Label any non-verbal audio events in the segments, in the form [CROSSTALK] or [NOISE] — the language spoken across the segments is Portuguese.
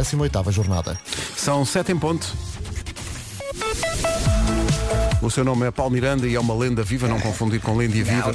18ª jornada. São sete em ponto. O seu nome é Paulo Miranda e é uma lenda viva, não confundir com lenda viva,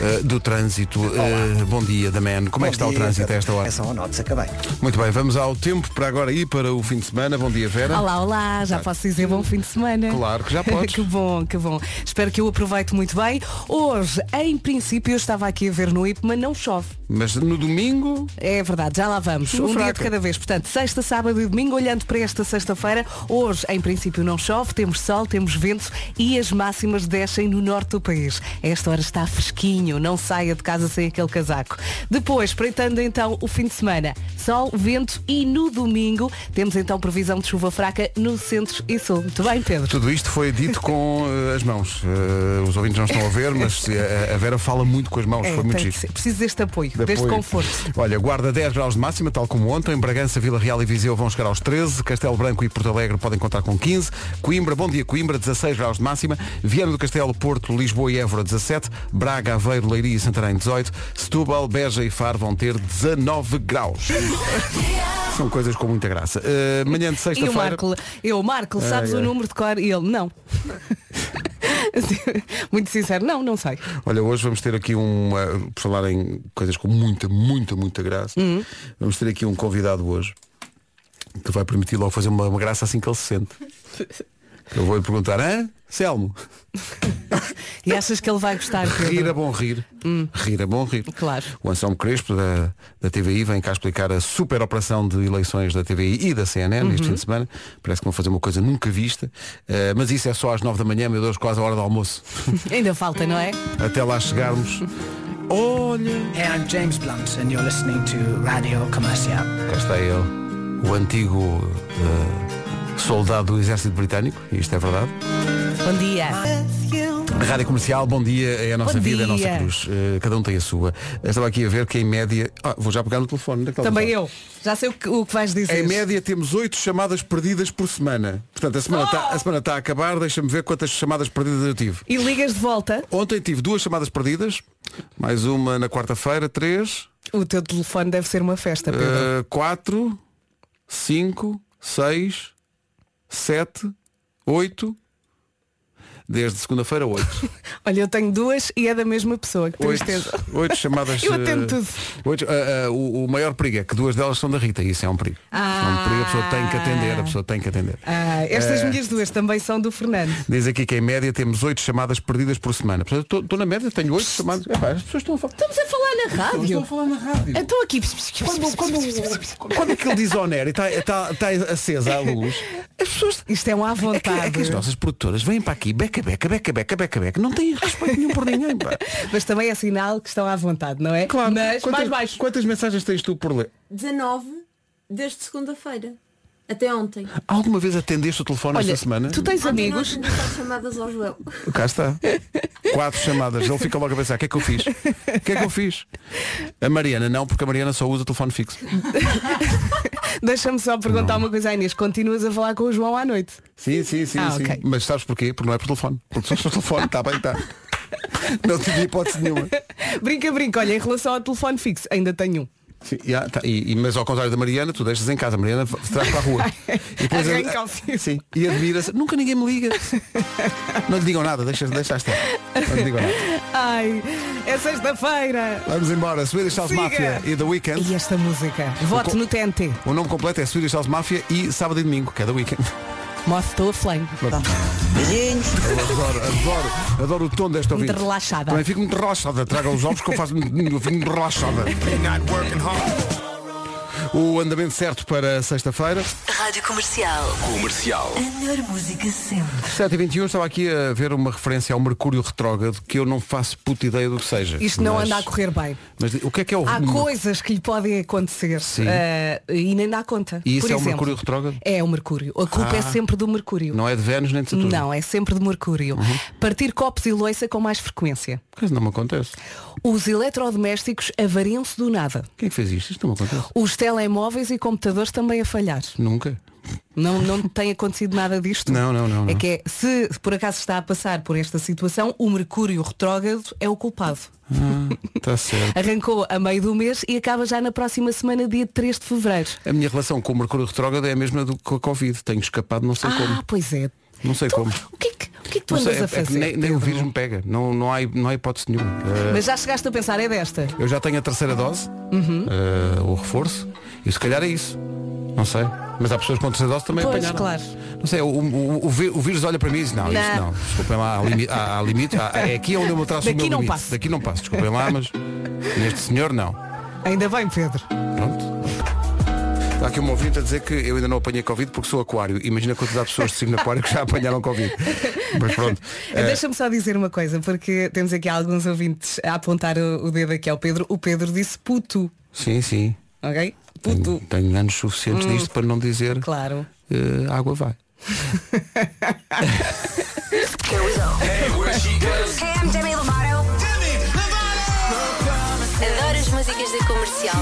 eh, do trânsito. Eh, bom dia, da Man. Como é que está o trânsito a esta hora? São notas, acabei. Muito bem, vamos ao tempo para agora ir para o fim de semana. Bom dia, Vera. Olá, olá, já posso dizer bom fim de semana. Claro que já [LAUGHS] podes. que bom, que bom. Espero que eu aproveite muito bem. Hoje, em princípio, eu estava aqui a ver no IP, mas não chove. Mas no domingo, É verdade, já lá vamos. Um dia fraca. de cada vez. Portanto, sexta, sábado e domingo, olhando para esta sexta-feira, hoje, em princípio, não chove, temos sol, temos vento e as máximas descem no norte do país. A esta hora está fresquinho, não saia de casa sem aquele casaco. Depois, espreitando então o fim de semana, sol, vento e no domingo temos então previsão de chuva fraca no centro e sul. Muito bem, Pedro? tudo isto foi dito com eh, as mãos. Eh, os ouvintes não estão a ver, mas eh, a Vera fala muito com as mãos. É, foi muito giro. Preciso deste apoio, de deste apoio. conforto. Olha, guarda 10 graus de máxima, tal como ontem. Bragança, Vila Real e Viseu vão chegar aos 13. Castelo Branco e Porto Alegre podem contar com 15. Coimbra, bom dia Coimbra, 16 graus de máxima. Viana do Castelo, Porto, Lisboa e Évora, 17. Braga, Aveiro, Leiria e Santarém, 18. Setúbal, Beja e Faro vão ter 19 graus. [LAUGHS] São coisas com muita graça. Eh, manhã de E o sexta-feira. Marco, eu, Marco, sabes o número de cor? E ele, não. [LAUGHS] Muito sincero, não, não sei. Olha, hoje vamos ter aqui um, uh, por falar em coisas com muita, muita, muita graça, Uhum. vamos ter aqui um convidado hoje que vai permitir logo fazer uma, uma graça assim que ele se sente. [LAUGHS] Eu vou lhe perguntar, hã? Selmo, [LAUGHS] E achas que ele vai gostar, Pedro? rir é bom rir. Rir é bom rir. Hum. Claro. O Anselmo Crespo da, da TVI vem cá explicar a super operação de eleições da TVI e da CNN Uhum. neste fim de semana. Parece que vão fazer uma coisa nunca vista. Uh, mas isso é só às nove da manhã, meu Deus, quase a hora do almoço. [LAUGHS] Ainda falta, não é? Até lá chegarmos. Olha! Hey, I'm James Blunt and you're listening to Radio Comercial. Cá está ele, o antigo eh, soldado do exército britânico, e isto é verdade. Bom dia. A Rádio Comercial, bom dia, é a nossa Bom vida, é a nossa cruz. Eh, cada um tem a sua. Eu estava aqui a ver que em média. Ah, vou já pegar no telefone. é Também telefone? eu. Já sei o que, o que vais dizer. Em média temos oito chamadas perdidas por semana. Portanto, a semana está a semana está a acabar, deixa-me ver quantas chamadas perdidas eu tive. E ligas de volta, Ontem tive duas chamadas perdidas, mais uma na quarta-feira, três, o teu telefone deve ser uma festa, Pedro. Uh, 4, 5, 6, 7, 8. Desde segunda-feira, 8. [LAUGHS] Olha, eu tenho duas e é da mesma pessoa. Que 8, tristeza. chamadas. [LAUGHS] Eu atendo uh, tudo. oito, uh, uh, o, o maior perigo é que duas delas são da Rita. E isso é um perigo. É um perigo, a pessoa tem que atender. A pessoa tem que atender. Ah, estas Eh, minhas duas também são do Fernando. Diz aqui que em média temos 8 chamadas perdidas por semana. Estou na média, tenho 8 chamadas. Epá, as pessoas estão a falar. Estamos a falar na Estão a rádio. falar na rádio. Estou aqui. Quando, quando, quando diz on air e está está- está acesa a luz, [LAUGHS] as pessoas. Isto é um à É que, vontade. é que as nossas produtoras vêm para aqui, beca, beca, beca, beca, beca, beca. Não têm respeito nenhum por ninguém. Pá. [LAUGHS] Mas também é sinal que estão à vontade, não é? Claro. Mas quantas, mais baixo. Quantas mensagens tens tu por ler? 19 desde segunda-feira. Até ontem. Alguma vez atendeste o telefone Olha, esta semana? tu tens Ontem amigos. Não quatro chamadas ao Joel. Cá está. Quatro chamadas. Ele fica logo a pensar, o que é que eu fiz? O que é que eu fiz? A Mariana não, porque a Mariana só usa telefone fixo. [LAUGHS] Deixa-me só perguntar uma coisa à Inês. Continuas a falar com o João à noite? Sim, sim, sim, Ah, sim. ok. Mas sabes porquê? Porque não é por telefone. Porque se fosse por telefone, está bem, está. Não tive hipótese nenhuma. [LAUGHS] Brinca, brinca. Olha, em relação ao telefone fixo, ainda tenho um. Sim, tá. e, mas ao contrário da Mariana, tu deixas em casa, a Mariana traz para a rua. [LAUGHS] E depois fio. Sim, e admira-se, nunca ninguém me liga. Não lhe digam nada, deixa, deixa estar. Não lhe digam nada. Ai, é sexta-feira. Vamos embora, Swedish House Siga. Mafia e The Weekend. E esta música? Voto co- no TNT. O nome completo é Swedish House Mafia e Sábado e Domingo, que é The Weekend. Moth to a Flame. Beijinhos. Eu adoro, adoro, adoro o tom desta ouvinte. Muito relaxada. Também fico muito relaxada. Traga os ovos que eu faço eu fico muito relaxada. O andamento certo para sexta-feira. Rádio Comercial. Comercial. A melhor música sempre. 7h21 estava aqui a ver uma referência ao Mercúrio retrógrado que eu não faço puta ideia do que seja. Isto não Mas- anda a correr bem. Mas o que é que é o Há coisas que lhe podem acontecer Sim. eh, e nem dá conta. E isso Por é o exemplo, Mercúrio retrógrado? É o Mercúrio. A culpa é Ah. sempre do Mercúrio. Não é de Vênus nem de Saturno? Não, é sempre de Mercúrio. Uhum. Partir copos e loiça com mais frequência. Mas não me acontece. Os eletrodomésticos avariam-se do nada. Quem é que fez isto? Isto não me acontece. Os telemóveis e computadores também a falhar. Nunca. Não, não tem acontecido nada disto? Não, não, não, É não. que é, se por acaso está a passar por esta situação, o Mercúrio retrógrado é o culpado. Está certo. [LAUGHS] Arrancou a meio do mês e acaba já na próxima semana, dia 3 de Fevereiro. A minha relação com o Mercúrio Retrógrado é a mesma do que com a Covid. Tenho escapado, não sei Ah, como. pois é. Não sei como. O que é que, o que, é que tu sei, andas é- a é fazer? nem, nem o vírus me pega. Não, não, há, não há hipótese nenhuma. Eh, Mas já chegaste a pensar, é desta. Eu já tenho a terceira dose, Uhum. eh, o reforço, e se calhar é isso. Não sei. Mas há pessoas com terceira dose também Pois, apanharam. claro. Não sei, o, o, o, o vírus olha para mim e diz, não, isso Não. não. Desculpem lá, há, limi há, há limite. há- é aqui onde eu me traço o Daqui meu não limite. passo. Daqui não passo, desculpem lá, mas neste senhor não. Ainda bem, Pedro. Pronto. Está aqui um ouvinte a dizer que eu ainda não apanhei Covid porque sou aquário. Imagina a quantidade de pessoas de signo aquário que já apanharam Covid. Mas pronto. [LAUGHS] Eh, Deixa-me só dizer uma coisa, porque temos aqui alguns ouvintes a apontar o, o dedo aqui ao Pedro. O Pedro disse puto, sim, sim. ok? Tenho, Puto. tenho anos suficientes Hum. disto para não dizer Claro. eh, água vai. Hey, músicas da comercial.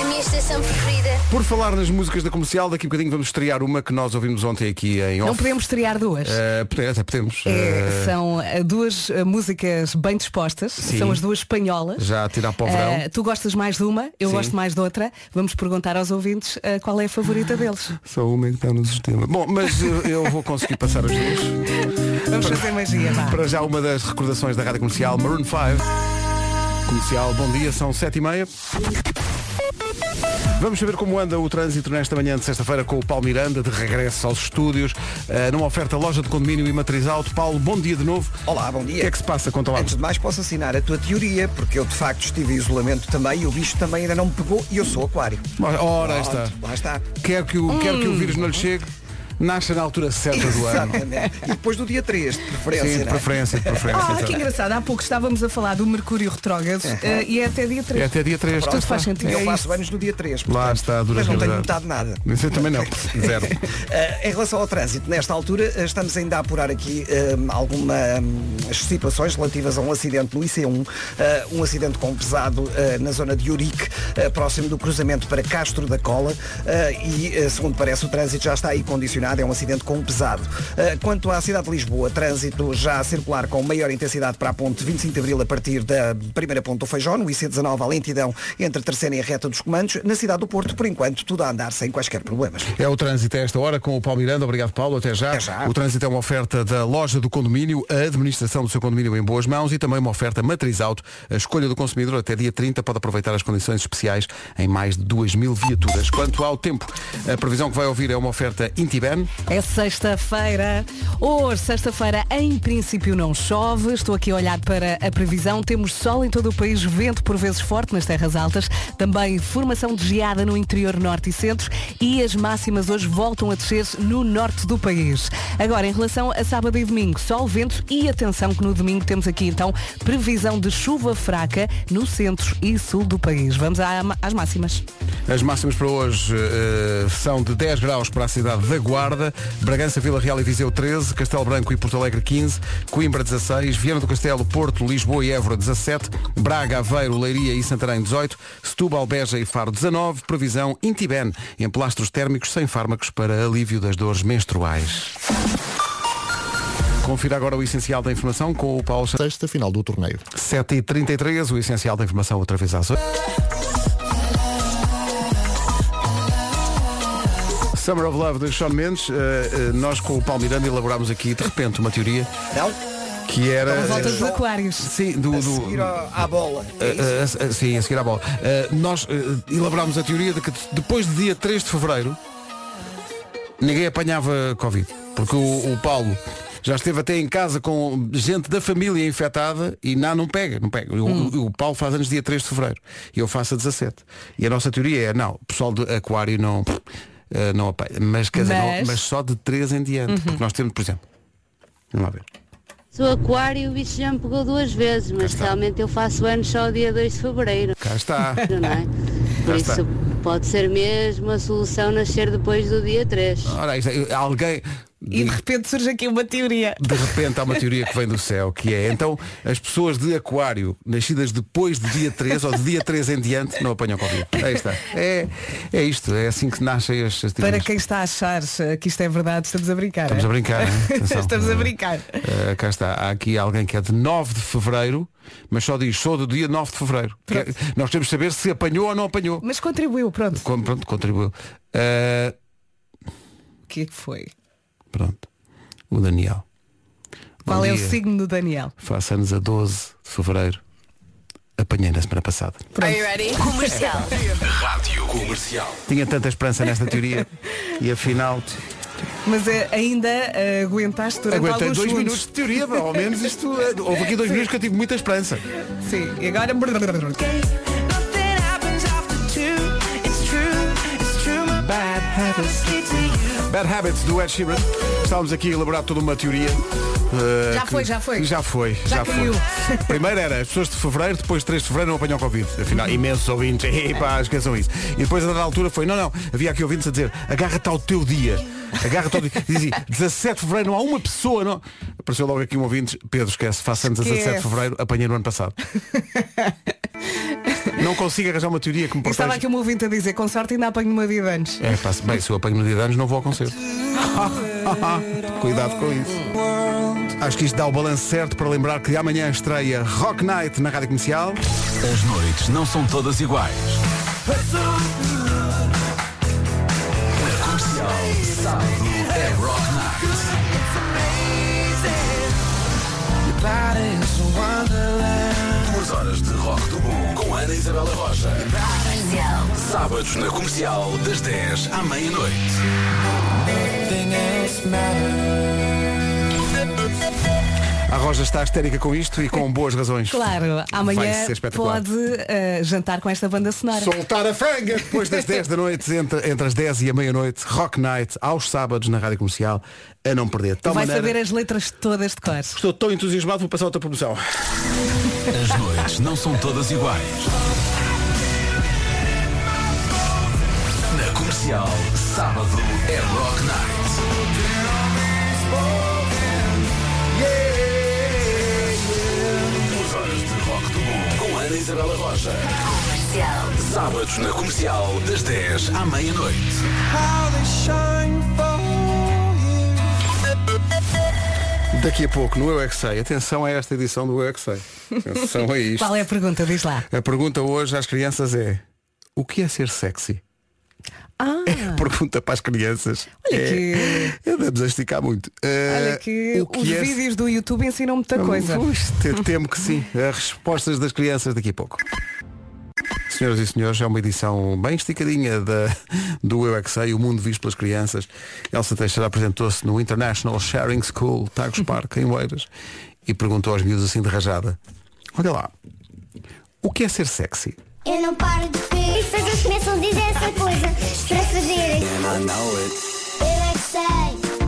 A minha estação preferida. Por falar nas músicas da comercial, daqui a bocadinho vamos estrear uma que nós ouvimos ontem aqui em off. Não podemos estrear duas. Pode- até podemos. É, Eh, são eh, duas eh, músicas bem dispostas, Sim. são as duas espanholas. já a tirar para o verão. Eh, tu gostas mais de uma, eu Sim. gosto mais de outra. Vamos perguntar aos ouvintes eh, qual é a favorita deles. Só uma que está no sistema. Bom, mas eu, eu vou conseguir passar as duas. Vamos fazer magia, vá. Para já uma das recordações da Rádio Comercial, Maroon 5. Comercial, bom dia, são sete e meia. Vamos saber como anda o trânsito nesta manhã de sexta-feira com o Paulo Miranda, de regresso aos estúdios, eh, numa oferta loja de condomínio e matriz alto. Paulo, bom dia de novo. Olá, bom O dia. que é que se passa? Conta lá. Antes de mais, posso assinar a tua teoria, porque eu de facto estive em isolamento também e o bicho também ainda não me pegou e eu sou aquário. Ora, aí está. Pronto, Lá está. Quer que, o, quer que o vírus não lhe chegue, nasce na altura certa do ano. Exatamente. E depois do dia 3, de preferência. Sim, de é? preferência, de preferência. Ah, que engraçado. Há pouco estávamos a falar do Mercúrio retrógrado eh, e é até dia 3. É até dia 3. Tudo faz sentido. Eu É faço isso. anos no dia 3. Lá está a dura Mas não tenho realidade. notado nada. Isso eu também não. [LAUGHS] Zero. Eh, em relação ao trânsito, nesta altura eh, estamos ainda a apurar aqui eh, algumas situações relativas a um acidente no IC1, eh, um acidente com pesado eh, na zona de Urique, eh, próximo do cruzamento para Castro da Cola eh, e, eh, segundo parece, o trânsito já está aí condicionado, é um acidente com pesado. Eh, quanto à cidade de Lisboa, trânsito já a circular com maior intensidade para a ponte 25 de Abril a partir da primeira ponte do Feijó, no IC19 a lentidão entre a terceira e a reta dos comandos. Na cidade do Porto, por enquanto, tudo a andar sem quaisquer problemas. É o trânsito a esta hora com o Paulo Miranda. Obrigado, Paulo. Até já. Até já. O trânsito é uma oferta da loja do condomínio, a administração do seu condomínio em boas mãos e também uma oferta matriz auto. A escolha do consumidor até dia 30 pode aproveitar as condições especiais em mais de 2 mil viaturas. Quanto ao tempo, a previsão que vai ouvir é uma oferta É sexta-feira. Hoje, sexta-feira, em princípio não chove. Estou aqui a olhar para a previsão. Temos sol em todo o país, vento por vezes forte nas terras altas. Também formação de geada no interior norte e centro. E as máximas hoje voltam a descer no norte do país. Agora, em relação a sábado e domingo, sol, vento e atenção que no domingo temos aqui então previsão de chuva fraca no centro e sul do país. Vamos às máximas. As máximas para hoje eh, são de 10 graus para a cidade da Guarda, Bragança, Vila Real e Viseu 13, Castelo Branco e Porto Alegre 15, Coimbra 16, Viana do Castelo, Porto, Lisboa e Évora 17, Braga, Aveiro, Leiria e Santarém 18, Setúbal, Beja e Faro 19, previsão Intiben, em plastros térmicos sem fármacos para alívio das dores menstruais. Confira agora o essencial da informação com o Paulo Sexta final do torneio. 7h33, o essencial da informação outra vez às 8. Summer of Love de Sean Mendes, eh, eh, nós com o Paulo Miranda elaborámos aqui de repente uma teoria Não? que era. Vamos Volta dos Só- aquários. Sim, do. A do- seguir ao- à bola. É eh, eh, sim, a seguir à bola. Eh, nós eh, elaborámos a teoria de que depois de dia 3 de Fevereiro ninguém apanhava Covid. Porque o, o Paulo já esteve até em casa com gente da família infectada e não, não pega, não pega. O, o- o Paulo faz anos dia 3 de Fevereiro e eu faço a 17. E a nossa teoria é, não, o pessoal de aquário não, eh, não apanha. Mas, quer dizer, não- Mas- mas só de 3 em diante. Porque nós temos, por exemplo, vamos lá ver. Sou aquário e o bicho já me pegou duas vezes, mas realmente eu faço anos só dia 2 de fevereiro, Cá está. [LAUGHS] não é? Por Já isso está. pode ser mesmo a solução nascer depois do dia 3. Ora, isto é, E de repente surge aqui uma teoria. De repente há uma teoria que vem do céu, que é então as pessoas de aquário nascidas depois de dia 3 ou de dia 3 em diante não apanham Covid. Aí está. É, é isto, é assim que nascem as, as Para teorias. quem está a achar eh, que isto é verdade, estamos a brincar. Estamos é? a brincar? [LAUGHS] Atenção. estamos a brincar. Uh, cá está. Há aqui alguém que é de 9 de Fevereiro, mas só diz sou do dia 9 de Fevereiro. É- nós temos de saber se apanhou ou não apanhou. Mas contribuiu, pronto. Com- Pronto, contribuiu. Uh, O que é que foi? Pronto. O Daniel. Qual Bom é o dia. signo do Daniel? Faço anos a 12 de Fevereiro. Apanhei na semana passada. Comercial. Rádio Comercial. Tinha tanta esperança nesta teoria e afinal Mas eh, ainda eh, aguentaste durante aguentei alguns dois segundos. minutos de teoria, ao menos isto. eh, Houve aqui dois minutos que eu tive muita esperança. Sim, e agora. [LAUGHS] Bad Habits do Ed Sheeran. Estávamos aqui a elaborar toda uma teoria. eh, Já foi, já foi. Já foi, Já já, caiu. foi. [LAUGHS] Primeiro era as pessoas de fevereiro, depois de 3 de fevereiro não apanham Covid. Afinal, imensos ouvintes. [LAUGHS] Epá, esqueçam isso. E depois a dada altura foi, não, não, havia aqui ouvintes a dizer, agarra-te ao teu dia. Agarra-te ao dia. Dizia, 17 de fevereiro não há uma pessoa, não. Apareceu logo aqui um ouvinte, Pedro, esquece, faça anos a 17 de Esquece. fevereiro, apanhei no ano passado. [LAUGHS] Não consigo arranjar uma teoria que me E estava proteja. aqui um ouvinte a dizer, com sorte ainda apanho uma vida antes. É, pá, se bem, se eu apanho no dia de anos não vou ao concerto. [LAUGHS] Cuidado com isso. Acho que isto dá o balanço certo para lembrar que amanhã estreia Rock Night na Rádio Comercial. As noites não são todas iguais. Horas de rock do bom com Ana Isabela Roja. Sábados na Comercial, das 10 à meia-noite. A Roja está histérica com isto e com boas razões. Claro, amanhã pode eh, jantar com esta banda sonora. Soltar a franga depois das 10 da noite, entre, entre as 10 e a meia-noite, Rock Night, aos sábados na Rádio Comercial, a não perder. De tal Vai maneira, saber as letras todas de cor. Estou tão entusiasmado, vou passar outra promoção. As noites não são todas iguais. Na Comercial, sábado é Rock Night. Isabela Roja. Sábados na Comercial, das 10 à meia-noite. Daqui a pouco, no Eu É Que Sei, atenção a esta edição do Eu É Que Sei. Atenção a [LAUGHS] isto. Qual é a pergunta? Diz lá. A pergunta hoje às crianças é o que é ser sexy? Ah, Pergunta para as crianças. Olha é, que- Andamos a esticar muito. olha Eh, que o os é- vídeos do YouTube ensinam muita coisa. Ux, te- temo que sim. As respostas das crianças daqui a pouco. Senhoras e senhores, é uma edição bem esticadinha da, do Eu É Que Sei, o mundo visto pelas crianças. Elsa Teixeira apresentou-se no International Sharing School, Tagus [LAUGHS] Park, em Oeiras, e perguntou aos miúdos assim de rajada, olha lá, o que é ser sexy? Eu não paro de ver. As pessoas começam a dizer essa coisa para fazerem. Eu é que sei,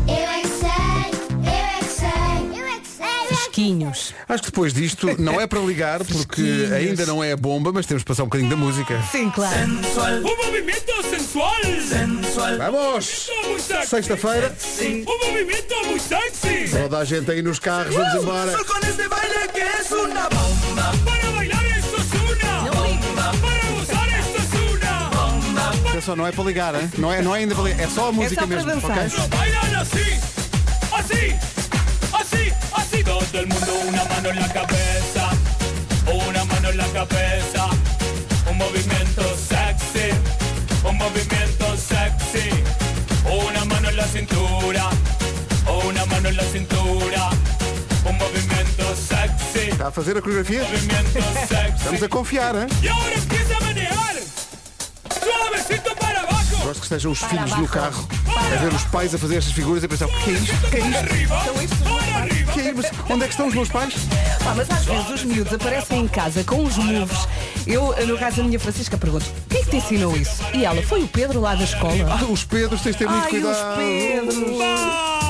eu é que sei, eu é que sei, eu é que sei. eu é Fresquinhos. Acho que depois disto não é para ligar, porque Fresquinhos. ainda não é a bomba, mas temos que passar um bocadinho da música. Sim, claro. Un movimiento sensual. Sensual. Vamos! Sexy. Sexta-feira, Un movimiento muy sexy. toda a gente aí nos carros, vamos embora. con este baile que es una bomba. Atenção, não é para ligar, hein? não é, não é ainda para ligar, é só a música só para mesmo, dançar. ok? Bailan así, así, así, así. Todo el mundo una mano en la cabeza, una mano en la cabeza. Un movimiento sexy, un movimiento sexy. Una mano en la cintura, una mano en la cintura. Un movimiento sexy, Está a fazer a coreografia? movimiento [LAUGHS] Estamos sexy. a confiar, hein? Y ahora empieza a manejar. Para. Gosto que estejam os filhos no carro a ver os pais a fazer estas figuras e a pensar, o que é isto? O que é isto? Para que é isto? Onde é que estão os meus pais? Pá, mas às vezes os miúdos aparecem em casa com os moves. Eu, no caso da minha Francisca, pergunto, quem é que te ensinou isso? E ela, foi o Pedro lá da escola. Ah, os Pedros, tens de ter muito Ai, cuidado. os Pedros.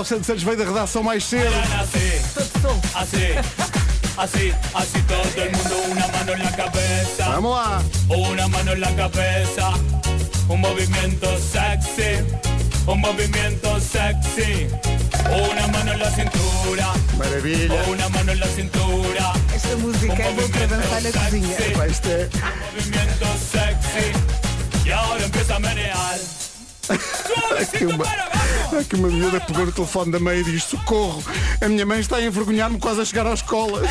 O Paulo Santos Santos veio da redação mais cedo. Así, así, así todo el mundo, una mano en la cabeza. Vamos lá. Una mano en la cabeza, un movimiento sexy, un movimiento sexy. Una mano en la cintura, Maravilha. una mano en la cintura. Esta música é boa para dançar na cozinha. Isto é... Movimiento sexy. Y ahora empieza a menear. Aqui uma, aqui uma miúda pegou no telefone da mãe e diz Socorro, a minha mãe está a envergonhar-me quase a chegar à escola.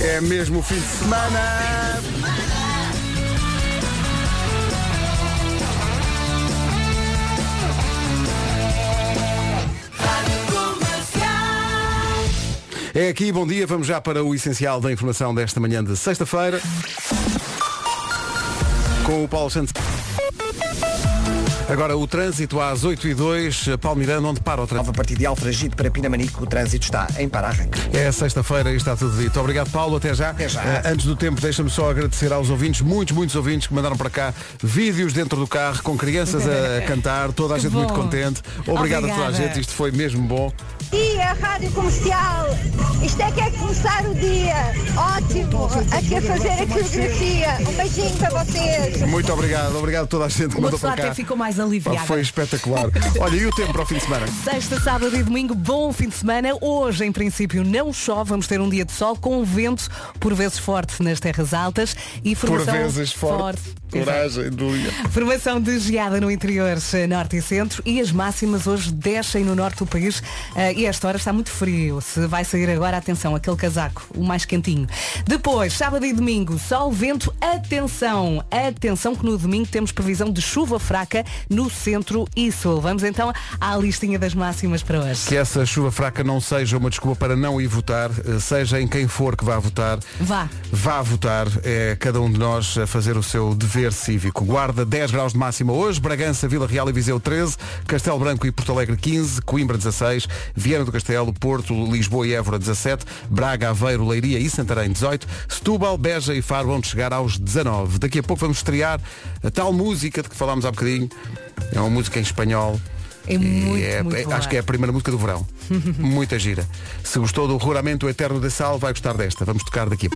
É mesmo o fim de semana É aqui, bom dia, vamos já para o essencial da informação desta manhã de sexta-feira Com o Paulo Santos Agora o trânsito às 8 e 2 Paulo Miranda, onde para o trânsito? Nova partida de Alfragide para Pinamanico, o trânsito está em para-arranque. É sexta-feira e está tudo dito. Obrigado, Paulo. Até já. Até já. Eh, antes do tempo, deixa-me só agradecer aos ouvintes, muitos, muitos ouvintes que mandaram para cá vídeos dentro do carro com crianças a [LAUGHS] cantar, toda a gente bom. muito contente. Obrigado a toda a Obrigada. gente, isto foi mesmo bom. E a Rádio Comercial, isto é que é começar o dia. Ótimo, aqui a fazer a coreografia. Um beijinho para vocês. Muito obrigado, obrigado a toda a gente que mandou para cá. até ficou mais aliviada. Foi espetacular. [LAUGHS] Olha, e o tempo para o fim de semana? Sexta, sábado e domingo, bom fim de semana. Hoje, em princípio, não chove. Vamos ter um dia de sol com vento, por vezes forte nas terras altas e Por formação vezes forte. Exato. Coragem. Formação de geada no interior, eh, norte e centro e as máximas hoje descem no norte do país eh, e esta hora está muito frio. Se vai sair agora, atenção, aquele casaco, o mais quentinho. Depois, sábado e domingo, sol, vento, atenção, atenção que no domingo temos previsão de chuva fraca no centro e sul. Vamos então à listinha das máximas para hoje. Que essa chuva fraca não seja uma desculpa para não ir votar, eh, seja em quem for que vá votar. Vá. Vá votar, é cada um de nós a fazer o seu dever cívico. Guarda 10 graus de máxima hoje, Bragança, Vila Real e Viseu 13, Castelo Branco e Porto Alegre 15, Coimbra 16, Viana do Castelo, Porto, Lisboa e Évora 17, Braga, Aveiro, Leiria e Santarém 18, Setúbal, Beja e Faro vão chegar aos 19. Daqui a pouco vamos estrear a tal música de que falámos há bocadinho. É uma música em espanhol. É E muito, é- muito é- acho que é a primeira música do verão. [LAUGHS] Muita gira. Se gostou do Ruramento Eterno de Sal, vai gostar desta. Vamos tocar daqui.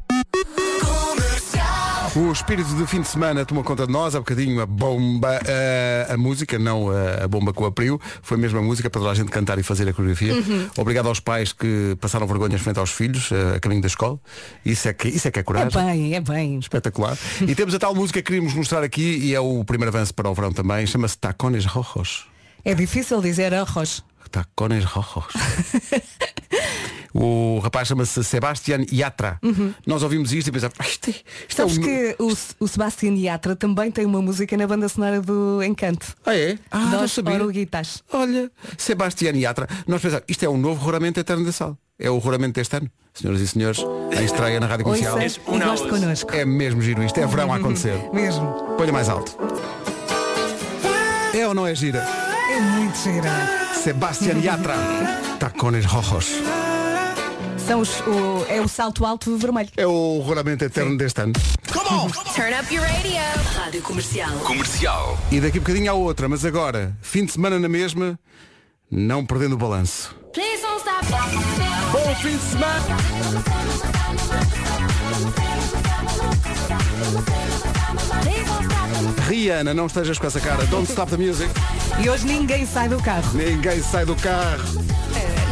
O espírito de fim de semana tomou conta de nós, há bocadinho a bomba, eh, a música, não a, a bomba com a Priu, foi mesmo a música para toda a gente cantar e fazer a coreografia. Uhum. Obrigado aos pais que passaram vergonhas frente aos filhos, eh, a caminho da escola. Isso é que, isso é, que é É coragem. bem, é bem. Espetacular. E temos a tal música que queríamos mostrar aqui e é o primeiro avanço para o verão também. Chama-se Tacones Rojos. É difícil dizer arroz. Tacones Rojos. [LAUGHS] o rapaz chama-se Sebastián Yatra. Nós ouvimos isto e pensamos, "Ah, isto é, isto é Uhum. Sabes um... que o, o Sebastián Yatra também tem uma música na banda sonora do Encanto. Ah, é? Ah, não Dos sabia. Oruguitas. Olha, Sebastián Yatra. Nós pensamos, isto é um novo Roramento Eterno da Sal. É o Roramento deste ano. Senhoras e senhores, em estreia na Rádio Comercial. Ouça e goste connosco. É mesmo giro isto, é verão a acontecer. [LAUGHS] Mesmo. Põe mais alto. É ou não é gira? É muito gira. Sebastián Yatra. Tacones Rojos. São os, o, é o salto alto vermelho. É o Roramento Eterno deste ano. Turn up your radio. Rádio Comercial. Comercial. E daqui a bocadinho há outra, mas agora, fim de semana na mesma, não perdendo o balanço. Please don't stop. Bom fim de semana! Rihanna, não estejas com essa cara. Don't stop the music. E hoje ninguém sai do carro. Ninguém sai do carro.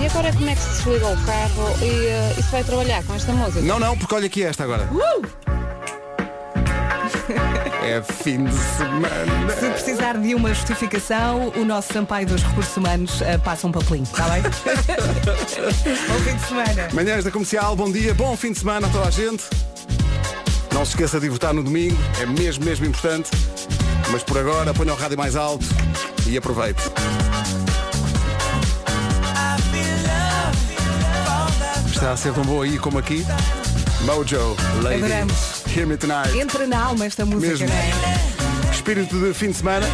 E agora como é que se desliga o carro e eh, isso vai trabalhar com esta música? Não, não, porque olha aqui esta agora. É fim de semana. Se precisar de uma justificação, o nosso Sampaio dos Recursos Humanos eh, passa um papelinho, está bem? [LAUGHS] Bom fim de semana. Manhãs da Comercial, bom dia, bom fim de semana a toda a gente. Não se esqueça de votar no domingo, é mesmo, mesmo importante. Mas por agora, ponha o rádio mais alto e aproveite. Está a ser tão boa aí como aqui. Mojo, Lady, Adoramos. Hear Me Tonight. Entra na alma esta música, Mesmo. é? Espírito de fim de semana.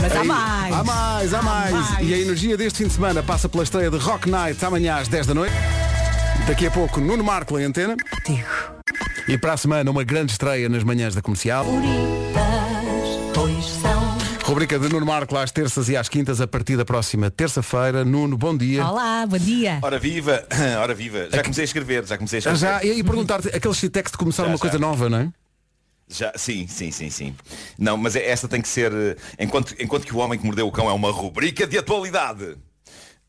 Mas há Aí- mais. Há mais, há mais. mais. E a energia deste fim de semana passa pela estreia de Rock Night amanhã às 10 da noite. Daqui a pouco, Nuno Marco em antena. E para a semana, uma grande estreia nas manhãs da comercial. Rubrica de Nuno Marco às terças e às quintas a partir da próxima terça-feira. Nuno, bom dia. Olá, bom dia. Ora viva, [CLEARS THROAT] ora viva. Já comecei a escrever, já comecei a escrever. Já, e perguntar-te, aqueles citex de começar Já, uma já. coisa nova, não é? Já, sim, sim, sim, sim. Não, mas esta tem que ser. eh, Enquanto, enquanto que o homem que mordeu o cão é uma rubrica de atualidade.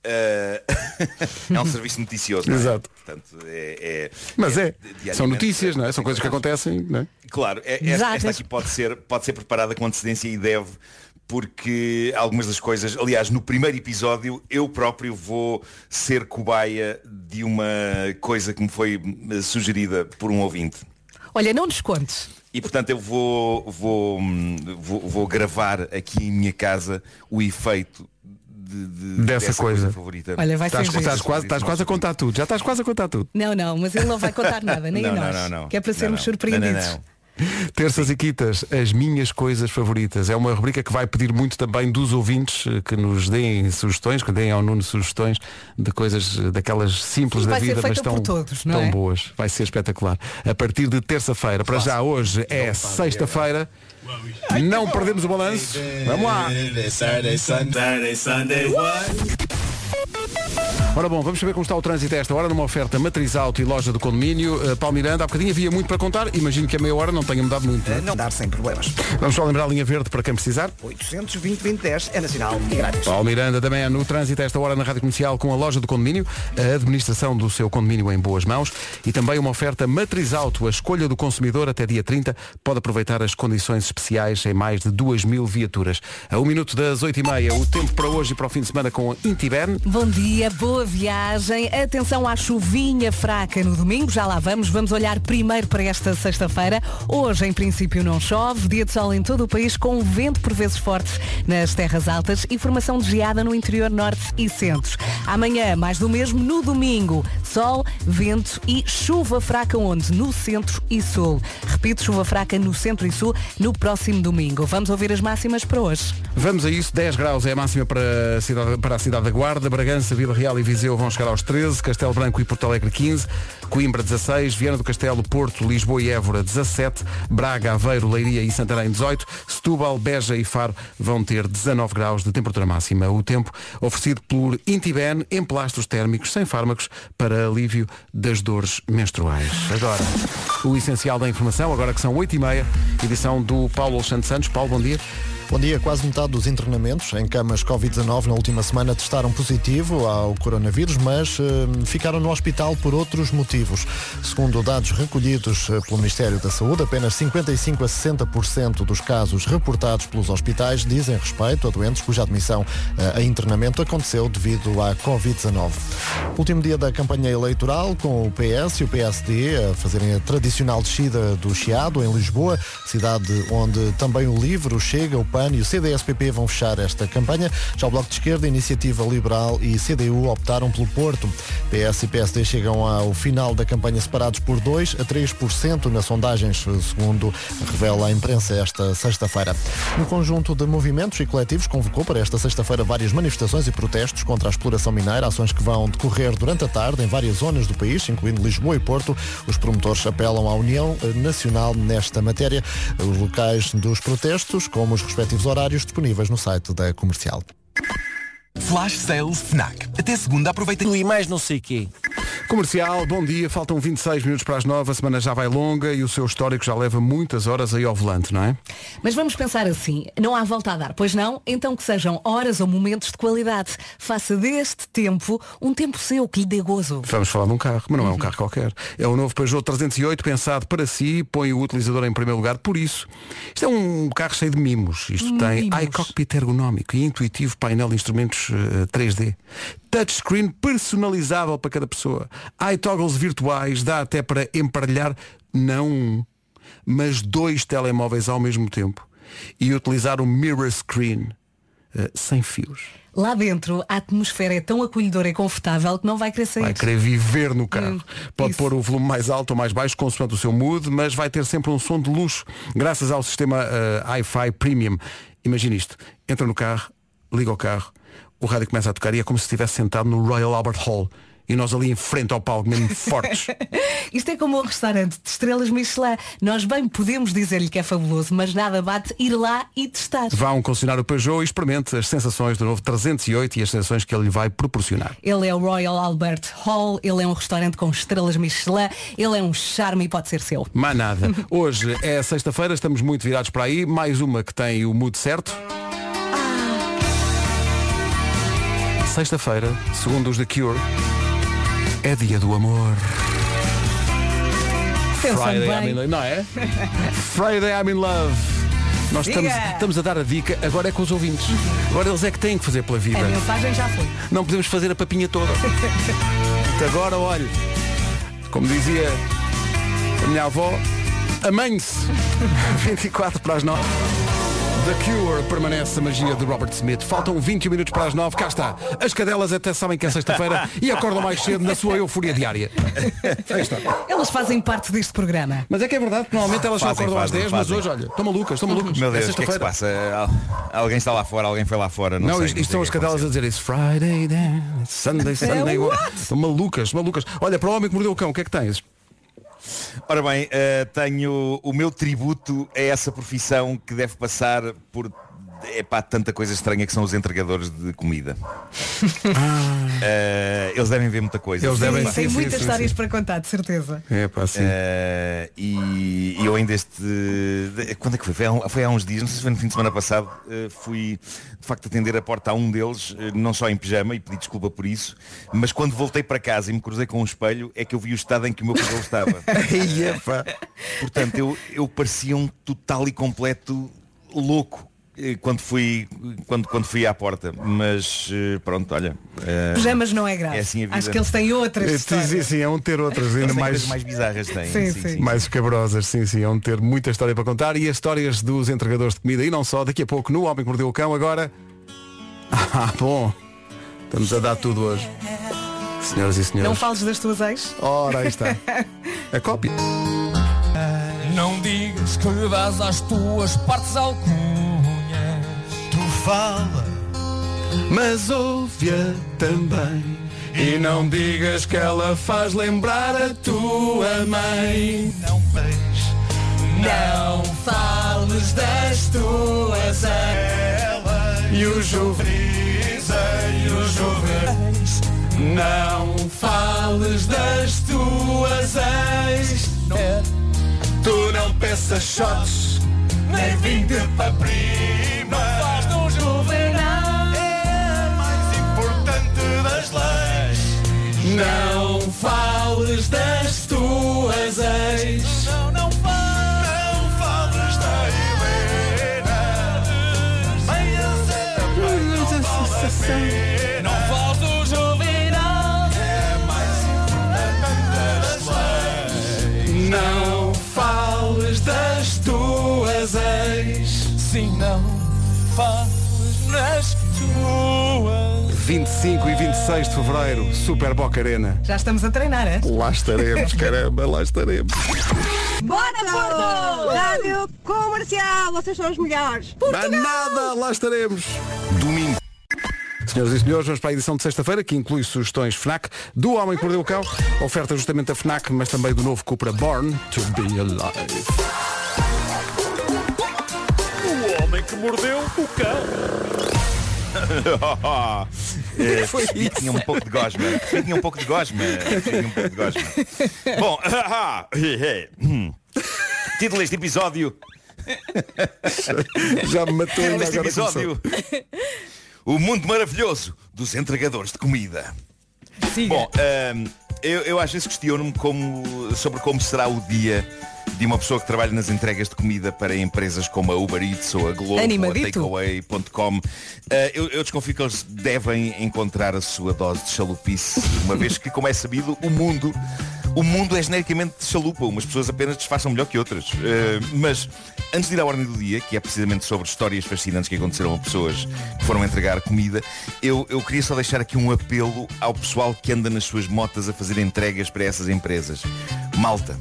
Eh, [LAUGHS] é um serviço noticioso. não é? Exato. Portanto, é, é- Mas é. diariamente- São notícias, não é? São coisas que acontecem, não é? Claro, é- esta, esta aqui pode ser, pode ser preparada com antecedência e deve, porque algumas das coisas, aliás, no primeiro episódio eu próprio vou ser cobaia de uma coisa que me foi eh, sugerida por um ouvinte. Olha, não nos contes. E portanto eu vou, vou, hum, vou, vou gravar aqui em minha casa o efeito de, de- Dessa coisa. favorita. Olha, vai Estás, ser estás quase, estás quase a contar tudo. Já estás quase a contar tudo. Não, não, mas ele não vai contar nada, nem [LAUGHS] Não, a não, nós. não, não. Que é para sermos não. surpreendidos. Não, não, não. Terças e quitas, as minhas coisas favoritas. É uma rubrica que vai pedir muito também dos ouvintes eh, que nos deem sugestões, que deem ao Nuno sugestões de coisas eh, daquelas simples Sim, da vida, mas tão, todos, tão é? boas. Vai ser espetacular. A partir de terça-feira, para já hoje é sexta-feira. Não perdemos o balanço. Vamos lá. Ora bom, vamos saber como está o trânsito a esta hora numa oferta matriz alto e loja do condomínio. Uh, Paulo Miranda, há bocadinho havia muito para contar. Imagino que a meia hora não tenha mudado muito. não é? Não dar sem problemas. Vamos só lembrar a linha verde para quem precisar. 820 2010 é nacional e grátis. Paulo Miranda também é no trânsito a esta hora na Rádio Comercial com a loja do condomínio, a administração do seu condomínio em boas mãos e também uma oferta matriz alto, a escolha do consumidor até dia 30, pode aproveitar as condições especiais em mais de 2 mil viaturas. A um minuto das 8h30, o tempo para hoje e para o fim de semana com a Intibern. Bom dia, boa viagem. Atenção à chuvinha fraca no domingo, já lá vamos. Vamos olhar primeiro para esta sexta-feira. Hoje, em princípio, não chove. Dia de sol em todo o país, com vento por vezes fortes nas terras altas e formação de geada no interior norte e centro. Amanhã, mais do mesmo. No domingo, sol, vento e chuva fraca onde? No centro e sul. Repito, chuva fraca no centro e sul no próximo domingo. Vamos ouvir as máximas para hoje. Vamos a isso, 10 graus é a máxima para a cidade, para a cidade da Guarda, Bragança, Vila Real e Viseu vão chegar aos 13, Castelo Branco e Porto Alegre 15, Coimbra 16, Viana do Castelo, Porto, Lisboa e Évora 17, Braga, Aveiro, Leiria e Santarém 18, Setúbal, Beja e Faro vão ter 19 graus de temperatura máxima. O tempo oferecido por Intiben, emplastros térmicos sem fármacos para alívio das dores menstruais. Agora, o essencial da informação, agora que são 8h30, edição do Paulo Alexandre Santos. Paulo, bom dia. Bom dia. Quase metade dos internamentos em camas Covid-19 na última semana testaram positivo ao coronavírus, mas eh, ficaram no hospital por outros motivos. Segundo dados recolhidos eh, pelo Ministério da Saúde, apenas 55 a 60% dos casos reportados pelos hospitais dizem respeito a doentes cuja admissão eh, a internamento aconteceu devido à Covid-19. Último dia da campanha eleitoral, com o PS e o PSD a fazerem a tradicional descida do Chiado em Lisboa, cidade onde também o Livre, o Chega, o PAN e o CDS-PP vão fechar esta campanha. Já o Bloco de Esquerda, Iniciativa Liberal e CDU optaram pelo Porto. PS e PSD chegam ao final da campanha separados por 2 a 3% nas sondagens, segundo revela a imprensa esta sexta-feira. Um conjunto de movimentos e coletivos convocou para esta sexta-feira várias manifestações e protestos contra a exploração mineira, ações que vão decorrer durante a tarde em várias zonas do país, incluindo Lisboa e Porto. Os promotores apelam à União Nacional nesta matéria. Os locais dos protestos, como os respectivos horários, disponíveis no site da comercial. Flash Sales FNAC. Até segunda aproveita e mais não sei quê. Comercial, bom dia. Faltam 26 minutos para as 9. A semana já vai longa e o seu histórico já leva muitas horas aí ao volante, não é? Mas vamos pensar assim, não há volta a dar, pois não? Então que sejam horas ou momentos de qualidade. Faça deste tempo um tempo seu que lhe dê gozo. Vamos falar de um carro, mas não é um carro qualquer. É o novo Peugeot 308 pensado para si, põe o utilizador em primeiro lugar. Por isso, isto é um carro cheio de mimos. Isto tem Mimos. iCockpit ergonómico e intuitivo painel de instrumentos eh, 3D. Touchscreen personalizável para cada pessoa. iToggles virtuais, dá até para emparelhar não um, mas dois telemóveis ao mesmo tempo. E utilizar o mirror screen eh, sem fios. Lá dentro a atmosfera é tão acolhedora e confortável que não vai querer sair. Vai querer viver no carro. Hum, Pode isso. pôr o volume mais alto ou mais baixo, consoante o seu mood, mas vai ter sempre um som de luxo, graças ao sistema eh, Hi-Fi Premium. Imagina isto, entra no carro, liga o carro, o rádio começa a tocar e é como se estivesse sentado no Royal Albert Hall. E nós ali em frente ao palco, mesmo [LAUGHS] fortes. Isto é como um restaurante de estrelas Michelin. Nós bem podemos dizer-lhe que é fabuloso, mas nada bate ir lá e testar. Vá a um concessionário Peugeot e experimente as sensações do novo 308 e as sensações que ele lhe vai proporcionar. Ele é o Royal Albert Hall, ele é um restaurante com estrelas Michelin, ele é um charme e pode ser seu. Mais nada. [LAUGHS] Hoje é sexta-feira, estamos muito virados para aí. Mais uma que tem o mood certo. Sexta-feira, segundo os The Cure, é dia do amor. Friday bem. I'm in love, não é? [LAUGHS] Friday I'm in love. Nós estamos, Diga. estamos a dar a dica, agora é com os ouvintes. Agora eles é que têm que fazer pela vida. A mensagem já foi. Não podemos fazer a papinha toda. [LAUGHS] Até agora, olha, como dizia a minha avó, amanhe-se. 24 [LAUGHS] para as 9. The Cure permanece a magia de Robert Smith. Faltam 21 minutos para as 9. Cá está. As cadelas até sabem que é sexta-feira [LAUGHS] e acordam mais cedo na sua euforia diária. Aí está. Elas fazem parte deste programa. Mas é que é verdade, normalmente elas só Fazem, acordam às fazem, 10, mas fazem. hoje, olha, estão malucas, estão malucas. Meu É Deus, o que é que se sexta-feira. passa? Al- Alguém está lá fora, alguém foi lá fora. Não, Não, sei, isto, são as cadelas a dizer isso. Friday, then, it's Sunday, [LAUGHS] Sunday. what? Estão malucas, malucas. Olha, para o homem que mordeu o cão, o que é que tens? Ora bem, eh, tenho o meu tributo a essa profissão que deve passar por é pá, tanta coisa estranha que são os entregadores de comida. [LAUGHS] Eh, eles devem ver muita coisa. Eles devem- Pá. Tem muitas histórias para contar, de certeza. É pá, sim. Eh, e, e eu ainda este. Quando é que foi? Foi há, foi há uns dias, não sei se foi no fim de semana passado, eh, fui de facto atender a porta a um deles, não só em pijama, e pedi desculpa por isso, mas quando voltei para casa e me cruzei com um espelho, é que eu vi o estado em que o meu cabelo estava. [LAUGHS] Portanto, eu, eu parecia um total e completo louco quando fui, quando, quando fui à porta. Mas eh, pronto, olha. eh, Pijamas não é grave. É assim a vida. Acho que eles têm outras Sim, histórias. sim, sim, é um ter outras ainda Eles têm mais, mais bizarras têm. Sim, sim. mais escabrosas, sim, sim, é um ter muita história para contar e as histórias dos entregadores de comida e não só, daqui a pouco no Homem que Mordeu o Cão, agora. [LAUGHS] Ah, bom, estamos a dar tudo hoje. Senhoras e senhores. Não fales das tuas ex? Ora, aí está. [LAUGHS] A cópia. Não digas que vais às tuas partes alcunhas. Tu fala. Mas ouve-a também. E não digas que ela faz lembrar a tua mãe. Não beijes. Não fales das tuas elas e o juventude e o juventude. Não fales das tuas ex. Tu não peças shots, nem vinho de para prima. Faz do juvenal. É mais importante das leis. Não fales das tuas 25 e 26 de Fevereiro, Super Boca Arena. Já estamos a treinar, é? Lá estaremos, [LAUGHS] caramba, lá estaremos. Bora, Porto! Rádio Comercial, vocês são os melhores. Mas nada, lá estaremos. Domingo. Senhoras e senhores, vamos para a edição de sexta-feira, que inclui sugestões FNAC do Homem que Mordeu o Cão, oferta justamente da FNAC, mas também do novo Cupra Born to be Alive. O homem que mordeu o cão. [LAUGHS] [LAUGHS] Eh, [LAUGHS] Foi que tinha um pouco de gosma. Que tinha um pouco de gosma. Tinha um pouco de gosma. Bom, [LAUGHS] hum. título deste episódio. [LAUGHS] Já me matou ainda agora episódio. O mundo maravilhoso dos entregadores de comida. Bom, hum, eu, eu às vezes questiono-me como, sobre como será o dia de uma pessoa que trabalha nas entregas de comida para empresas como a Uber Eats ou a Globo ou a Animadito. Takeaway.com. Eh, eu, eu desconfio que eles devem encontrar a sua dose de chalupice, uma vez que, como é sabido, o mundo o mundo é genericamente de chalupa, umas pessoas apenas disfarçam melhor que outras. Eh, mas antes de ir à ordem do dia, que é precisamente sobre histórias fascinantes que aconteceram a pessoas que foram entregar comida, eu, eu queria só deixar aqui um apelo ao pessoal que anda nas suas motas a fazer entregas para essas empresas. Malta,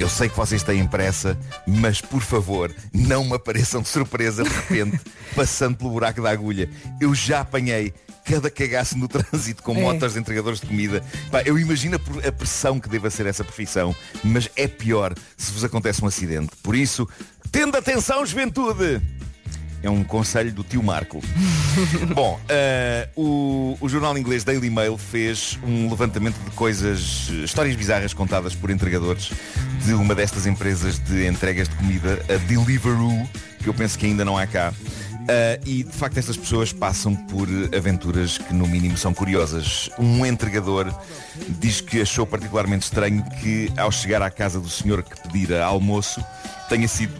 eu sei que vocês têm pressa, mas por favor, não me apareçam de surpresa de repente, [LAUGHS] passando pelo buraco da agulha. Eu já apanhei cada cagaço no trânsito com É. motas de entregadores de comida. Pá, eu imagino a pressão que deva ser essa profissão, mas é pior se vos acontece um acidente. Por isso, tendo atenção, juventude! É um conselho do tio Marco. [LAUGHS] Bom, eh, o, o jornal inglês Daily Mail fez um levantamento de coisas, histórias bizarras contadas por entregadores de uma destas empresas de entregas de comida, a Deliveroo, que eu penso que ainda não há cá. Eh, e de facto estas pessoas passam por aventuras que no mínimo são curiosas. Um entregador diz que achou particularmente estranho que ao chegar à casa do senhor que pedira almoço tenha sido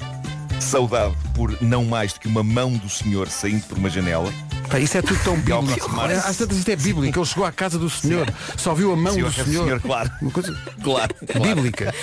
saudade por não mais do que uma mão do senhor saindo por uma janela. Pá, isso é tudo tão E bíblico. Às tantas isto é bíblico. Ele chegou à casa do senhor, só viu a mão Senhor, do senhor. senhor, claro. Uma coisa Claro, claro. bíblica.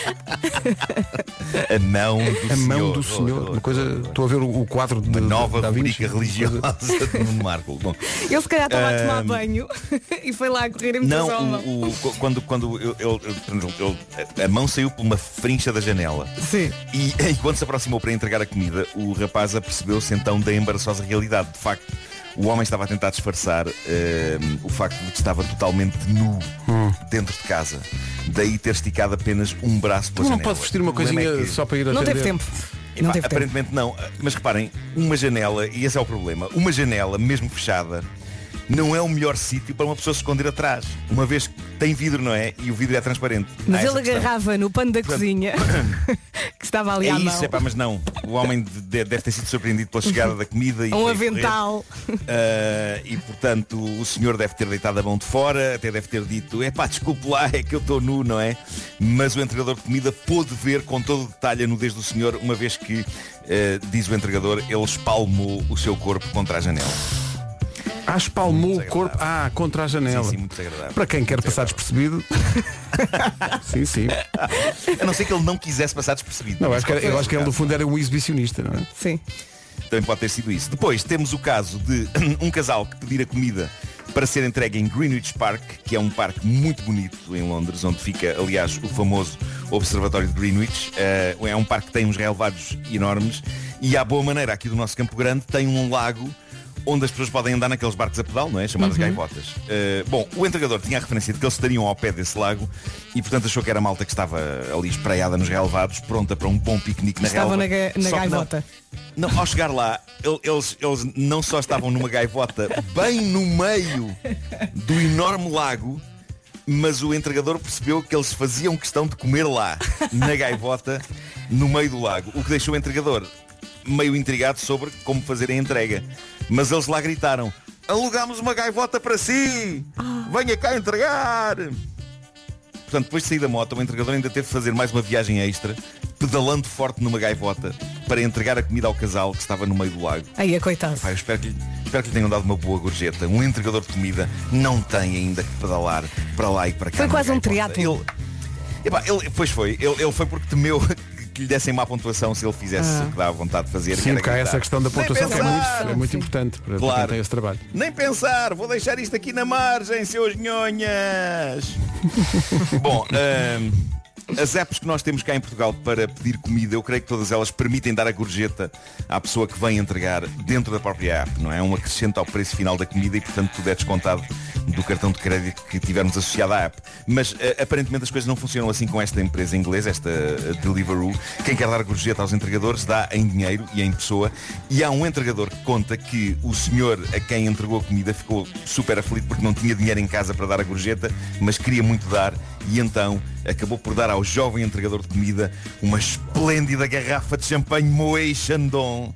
A mão do A mão senhor. do senhor. Uma coisa. Estou a ver o, quadro de Uma nova da rubrica religiosa de Nuno Marco. Bom, Ele se calhar estava a tomar banho [LAUGHS] e foi lá a correr e meteu não, mão. o, o- quando, quando eu- eu- eu- eu- a mão saiu por uma frincha da janela. Sim. E [LAUGHS] enquanto se aproximou para entregar a comida, o rapaz apercebeu-se então da embaraçosa realidade. De facto, o homem estava a tentar disfarçar ehm, o facto de que estava totalmente nu Hum. dentro de casa. Daí ter esticado apenas um braço pela Tu não janela. pode vestir uma coisinha é que- só para ir Não atender. teve tempo. Epá, Não teve tempo. aparentemente não. Mas reparem, uma janela, e esse é o problema, uma janela, mesmo fechada, não é o melhor sítio para uma pessoa se esconder atrás. Uma vez que tem vidro, não é? E o vidro é transparente. Mas Há ele agarrava no pano da cozinha [LAUGHS] que estava ali É à isso, mão. é pá, mas não. O homem de- de- deve ter sido surpreendido pela chegada da comida e [LAUGHS] Um avental. Ah, e portanto o senhor deve ter deitado a mão de fora, até deve ter dito, é pá, desculpe lá, é que eu estou nu, não é? Mas o entregador de comida pôde ver com todo o detalhe a nudez do senhor, uma vez que, ah, diz o entregador, ele espalmou o seu corpo contra a janela. Ah, espalmou o corpo. Ah, contra a janela. Sim, sim, muito desagradável. Para quem quer passar despercebido. [LAUGHS] sim, sim. A não ser que ele não quisesse passar despercebido. Não, acho que, eu acho que ele no fundo era um exibicionista, não é? Sim. Também pode ter sido isso. Depois temos o caso de [CLEARS THROAT] um casal que pedira comida para ser entregue em Greenwich Park, que é um parque muito bonito em Londres, onde fica, aliás, o famoso Observatório de Greenwich. Eh, é um parque que tem uns relevados enormes e à boa maneira aqui do nosso Campo Grande tem um lago onde as pessoas podem andar naqueles barcos a pedal, não é? Chamadas Uhum. gaivotas. Eh, bom, o entregador tinha a referência de que eles estariam ao pé desse lago e, portanto, achou que era a malta que estava ali espraiada nos relevados, pronta para um bom piquenique na Estavam relva. na, ga- na que não. gaivota. Não, ao chegar lá, el- eles, eles não só estavam numa gaivota bem no meio do enorme lago, mas o entregador percebeu que eles faziam questão de comer lá, na gaivota, no meio do lago. O que deixou o entregador meio intrigado sobre como fazer a entrega. Mas eles lá gritaram, alugámos uma gaivota para si! Venha cá entregar! Portanto, depois de sair da moto, o entregador ainda teve de fazer mais uma viagem extra, pedalando forte numa gaivota, para entregar a comida ao casal que estava no meio do lago. Aí, é coitado. Eu espero que, lhe, espero que lhe tenham dado uma boa gorjeta. Um entregador de comida não tem ainda que pedalar para lá e para cá. Foi quase um triatlo. Ele, epá, ele, pois foi, ele, ele foi porque temeu que lhe dessem má pontuação se ele fizesse Ah. o que dá vontade de fazer. Sim, gritar. essa questão da pontuação que é muito, é muito importante para, Claro. quem tem esse trabalho. Nem pensar, vou deixar isto aqui na margem, seus nhonhas. [LAUGHS] Bom, ahm, as apps que nós temos cá em Portugal para pedir comida, eu creio que todas elas permitem dar a gorjeta à pessoa que vem entregar dentro da própria app, não é? Um acrescento ao preço final da comida e, portanto, tudo é descontado do cartão de crédito que tivermos associado à app. Mas eh, aparentemente as coisas não funcionam assim com esta empresa inglesa, esta eh, Deliveroo. Quem quer dar gorjeta aos entregadores dá em dinheiro e em pessoa. E há um entregador que conta que o senhor a quem entregou a comida ficou super aflito porque não tinha dinheiro em casa para dar a gorjeta, mas queria muito dar e então acabou por dar ao jovem entregador de comida uma esplêndida garrafa de champanhe Moët Chandon.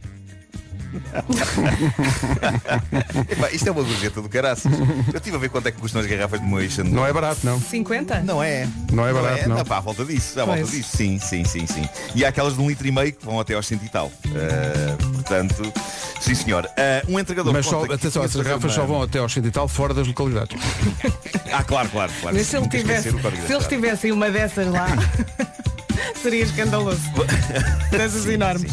[LAUGHS] Epá, isto é uma gorjeta do caraças. Eu estive a ver quanto é que custam as garrafas de Chandon. Não é barato, não. 50? Não é. Não é barato, não. pá, à volta disso, à volta Pois. disso. Sim, sim, sim, sim. E há aquelas de um litro e meio que vão até aos cento e tal. Uh, portanto, sim senhor. Uh, um entregador Mas só, atenção, essas garrafas uma- só vão até aos 100 e tal fora das localidades. Ah, claro, claro, claro. Mas se, ele tivesse, se eles tivessem uma dessas lá, [LAUGHS] seria escandaloso. [LAUGHS] Dessas enormes.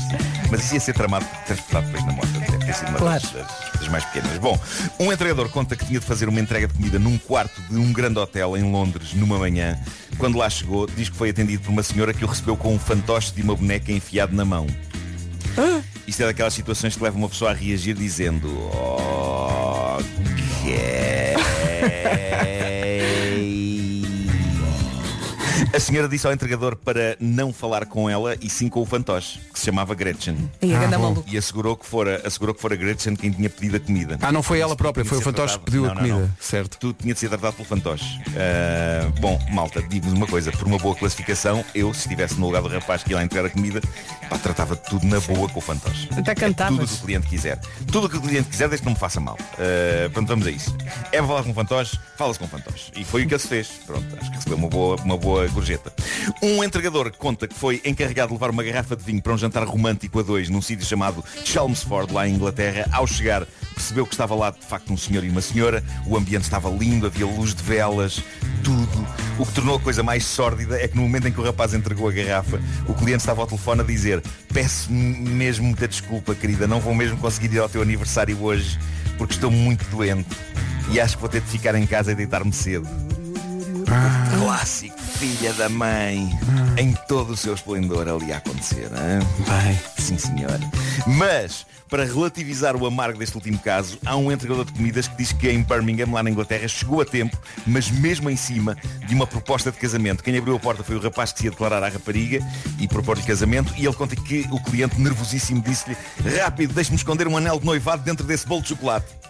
Mas isso ia ser tramado transportado depois na moto. Deve ter sido uma Claro. das, das- das mais pequenas. Bom, um entregador conta que tinha de fazer uma entrega de comida num quarto de um grande hotel em Londres numa manhã. Quando lá chegou, diz que foi atendido por uma senhora que o recebeu com um fantoche de uma boneca enfiado na mão. Isto é daquelas situações que levam uma pessoa a reagir dizendo Oh, A senhora disse ao entregador para não falar com ela e sim com o fantoche, que se chamava Gretchen. E a Ah, bom. E assegurou que, fora, assegurou que fora Gretchen quem tinha pedido a comida. Ah, não foi ela própria, foi o fantoche que pediu a Não, não, comida. não. Certo. Tudo tinha de ser tratado pelo fantoche. Ah, bom, malta, digo-vos uma coisa, por uma boa classificação, eu, se estivesse no lugar do rapaz que ia lá entregar a comida, pá, tratava tudo na boa com o fantoche. Até É tudo o que o cliente quiser. Tudo o que o cliente quiser, desde que não me faça mal. Uh, pronto, vamos a isso. É para falar com o fantoche, fala-se com o fantoche. E foi o que ele se fez. Pronto, acho que recebeu uma boa, uma boa gorjeta. Um entregador conta que foi encarregado de levar uma garrafa de vinho para um jantar romântico a dois num sítio chamado Chelmsford, lá em Inglaterra. Ao chegar, percebeu que estava lá de facto um senhor e uma senhora. O ambiente estava lindo, havia luz de velas, tudo. O que tornou a coisa mais sórdida é que no momento em que o rapaz entregou a garrafa, o cliente estava ao telefone a dizer peço mesmo muita desculpa, querida, não vou mesmo conseguir ir ao teu aniversário hoje porque estou muito doente e acho que vou ter de ficar em casa e deitar-me cedo. Clássico, filha da mãe, em todo o seu esplendor ali a acontecer. Hein? Bem. Sim, senhor. Mas, para relativizar o amargo deste último caso, há um entregador de comidas que diz que em Birmingham, lá na Inglaterra, chegou a tempo, mas mesmo em cima de uma proposta de casamento. Quem abriu a porta foi o rapaz que se ia declarar à rapariga e propor-lhe casamento e ele conta que o cliente, nervosíssimo, disse-lhe rápido, deixe-me esconder um anel de noivado dentro desse bolo de chocolate.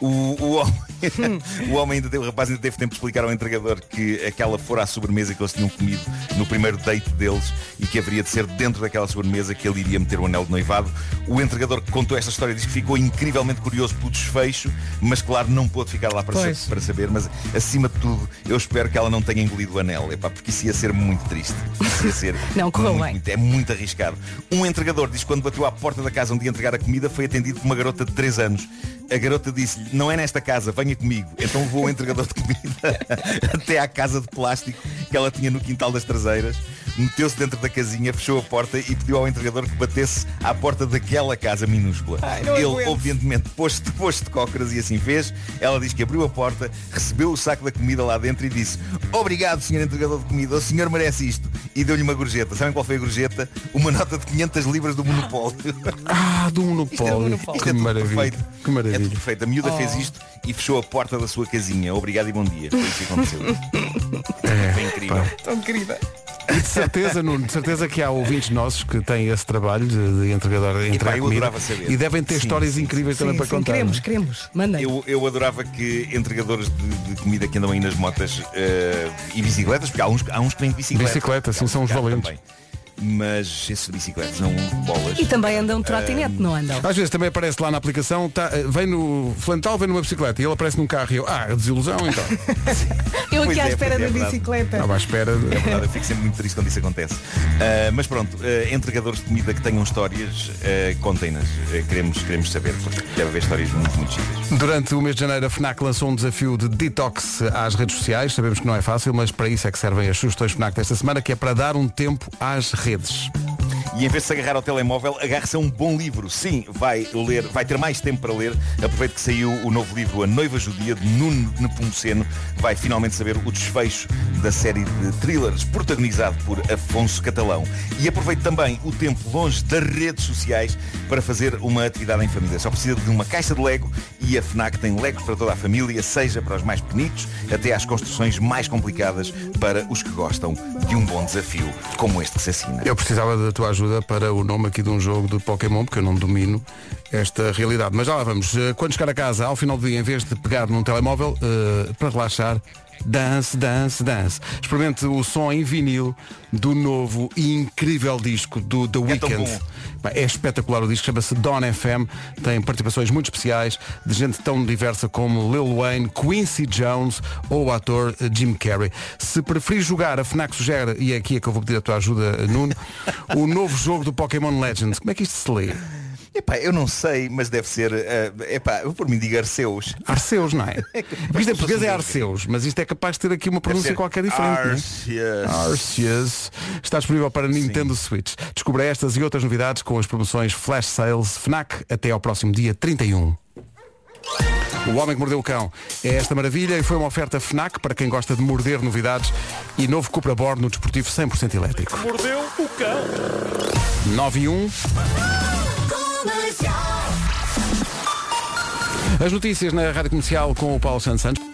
O, o, homem, [LAUGHS] o homem ainda teve, o rapaz ainda teve tempo de explicar ao entregador que aquela fora a sobremesa que eles tinham comido no primeiro date deles e que haveria de ser dentro daquela sobremesa que ele iria meter o anel de noivado. O entregador que contou esta história diz que ficou incrivelmente curioso pelo desfecho, mas claro, não pôde ficar lá para, sa- para saber. Mas acima de tudo, eu espero que ela não tenha engolido o anel, epá, porque isso ia ser muito triste. Isso ia ser [LAUGHS] Não correu bem. muito- é muito arriscado. Um entregador diz que quando bateu à porta da casa onde ia entregar a comida foi atendido por uma garota de 3 anos. A garota disse-lhe, não é nesta casa, venha comigo. Então levou o entregador de comida [LAUGHS] até à casa de plástico que ela tinha no quintal das traseiras. Meteu-se dentro da casinha, fechou a porta e pediu ao entregador que batesse à porta daquela casa minúscula. não Ele, aguento. obedientemente, pôs-se [LAUGHS] pôs de cócoras e assim fez. Ela diz que abriu a porta, recebeu o saco da comida lá dentro e disse Obrigado, senhor entregador de comida, o senhor merece isto. E deu-lhe uma gorjeta. Sabem qual foi a gorjeta? Uma nota de 500 libras do monopólio. [LAUGHS] Ah, do Isto é monopólio. monopólio. Que Isto é maravilha. perfeito. Que É maravilha. tudo perfeito. A miúda Oh. fez isto e fechou a porta da sua casinha. Obrigado e bom dia. Foi isso que aconteceu. [LAUGHS] Foi incrível. Tão querida. E de certeza, Nuno, de certeza que há ouvintes nossos que têm esse trabalho de, de entregador de entregar comida e devem ter Sim, histórias sim, incríveis também Sim, para sim, contar. queremos, queremos. Mandem. Eu, eu adorava que entregadores de, de comida que andam aí nas motas eh, e bicicletas, porque há uns, há uns que vêm de bicicleta. Bicicleta, uns são os valentes. também. Mas esses bicicletas são bolas. E também andam de trotinete, não andam? Às vezes também aparece lá na aplicação, tá, eh, vem no flantal, vem numa bicicleta e ele aparece num carro e eu, ah, desilusão então. [LAUGHS] Eu Pois aqui à é, espera pois é, da é bicicleta. Estava à espera. É De... verdade, eu fico sempre muito triste quando isso acontece. Ah, mas pronto, ah, entregadores de comida que tenham histórias, ah, contem-nas. Ah, queremos, queremos saber, porque deve haver histórias muito, muito giras. Durante o mês de janeiro a FNAC lançou um desafio de detox às redes sociais. Sabemos que não é fácil, mas para isso é que servem as sugestões FNAC desta semana, que é para dar um tempo às redes redes. E em vez de se agarrar ao telemóvel, agarre-se a um bom livro. Sim, vai ler, vai ter mais tempo para ler. Aproveite que saiu o novo livro A Noiva Judia, de Nuno Nepomuceno. Vai finalmente saber o desfecho da série de thrillers protagonizado por Afonso Catalão. E aproveite também o tempo longe das redes sociais para fazer uma atividade em família. Só precisa de uma caixa de Lego e a FNAC tem Legos para toda a família, seja para os mais pequenitos até às construções mais complicadas para os que gostam de um bom desafio como este que se assina. Eu precisava da tua ajuda para o nome aqui de um jogo de Pokémon, porque eu não domino esta realidade. Mas já lá vamos. Eh, Quando chegar a casa, ao final do dia, em vez de pegar num telemóvel, eh, para relaxar, dance, dance, dance. Experimente o som em vinil do novo e incrível disco do The É Weeknd. Pá, É espetacular o disco, chama-se Dawn FM, tem participações muito especiais de gente tão diversa como Lil Wayne, Quincy Jones ou o ator Jim Carrey. Se preferir jogar, a FNAC sugere, e é aqui é que eu vou pedir a tua ajuda, Nuno, [LAUGHS] o novo jogo do Pokémon Legends. Como é que isto se lê? Epá, eu não sei, mas deve ser. eh, epá, eu por mim digo Arceus. Arceus, não é? [LAUGHS] Isto em português é Arceus, mas isto é capaz de ter aqui uma pronúncia qualquer diferente. é? Arceus. Arceus. Está disponível para Nintendo Switch. Descubra estas e outras novidades com as promoções Flash Sales FNAC até ao próximo dia 31. O Homem que Mordeu o Cão é esta maravilha e foi uma oferta FNAC para quem gosta de morder novidades e novo Cupra Born no desportivo 100% elétrico. Mordeu o cão. 9 e 1. As notícias na Rádio Comercial com o Paulo Santos Santos.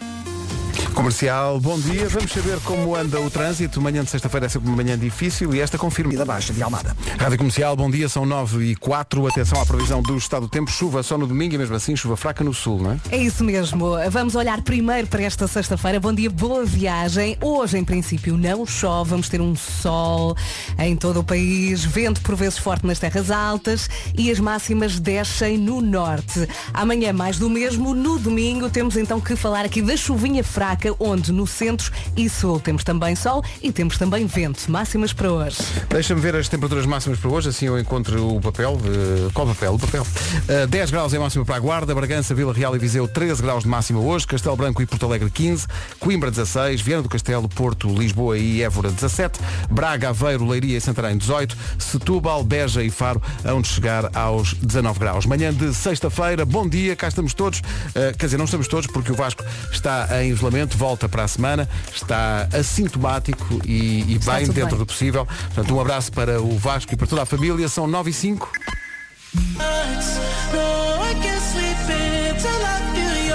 Comercial, bom dia. Vamos saber como anda o trânsito. Manhã de sexta-feira é sempre uma manhã difícil e esta confirma. da Baixa de Almada. Rádio Comercial, bom dia, são 9 e 4. Atenção à previsão do estado do tempo. Chuva só no domingo e mesmo assim chuva fraca no sul, não é? É isso mesmo. Vamos olhar primeiro para esta sexta-feira. Bom dia, boa viagem. Hoje, em princípio, não chove. Vamos ter um sol em todo o país, vento por vezes forte nas terras altas e as máximas descem no norte. Amanhã, mais do mesmo. No domingo, temos então que falar aqui da chuvinha fraca, onde no centro e sul temos também sol e temos também vento. Máximas para hoje. Deixa-me ver as temperaturas máximas para hoje, assim eu encontro o papel. eh, qual papel? O papel. Eh, 10 graus é máxima para a Guarda, Bragança, Vila Real e Viseu 13 graus de máxima hoje, Castelo Branco e Porto Alegre 15, Coimbra 16, Viana do Castelo, Porto, Lisboa e Évora 17, Braga, Aveiro, Leiria e Santarém 18, Setúbal, Beja e Faro, onde chegar aos 19 graus. Manhã de sexta-feira, bom dia, cá estamos todos, Eh, quer dizer, não estamos todos porque o Vasco está em isolamento, volta para a semana, está assintomático e, e bem dentro bem. do possível. Portanto, um abraço para o Vasco e para toda a família. São 9 e 5.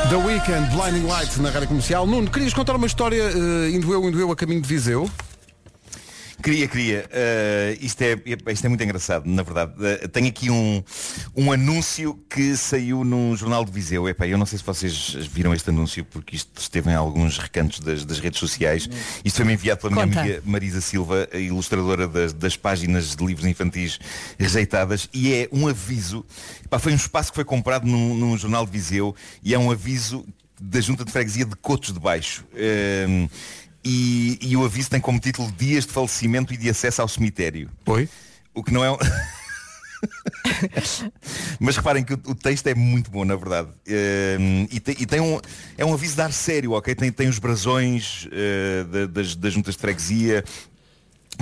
The Weekend, Blinding Lights na rádio comercial. Nuno, querias contar uma história, eh, indo eu, indo eu a caminho de Viseu? Queria, queria. Uh, isto, é, isto é muito engraçado, na verdade. Uh, tenho aqui um, um anúncio que saiu num jornal de Viseu. Epá, eu não sei se vocês viram este anúncio, porque isto esteve em alguns recantos das, das redes sociais. Isto foi-me enviado pela minha Conta. amiga Marisa Silva, ilustradora das, das páginas de livros infantis rejeitadas. E é um aviso. Epá, foi um espaço que foi comprado num, num jornal de Viseu e é um aviso da Junta de Freguesia de Cotos de Baixo. Um, e, e o aviso tem como título Dias de falecimento e de acesso ao cemitério. Oi? O que não é. um- [LAUGHS] Mas reparem que o, o texto é muito bom, na verdade. Ehm, e, tem, e tem um, é um aviso de ar sério, ok? Tem, tem os brasões da- das, das juntas de freguesia,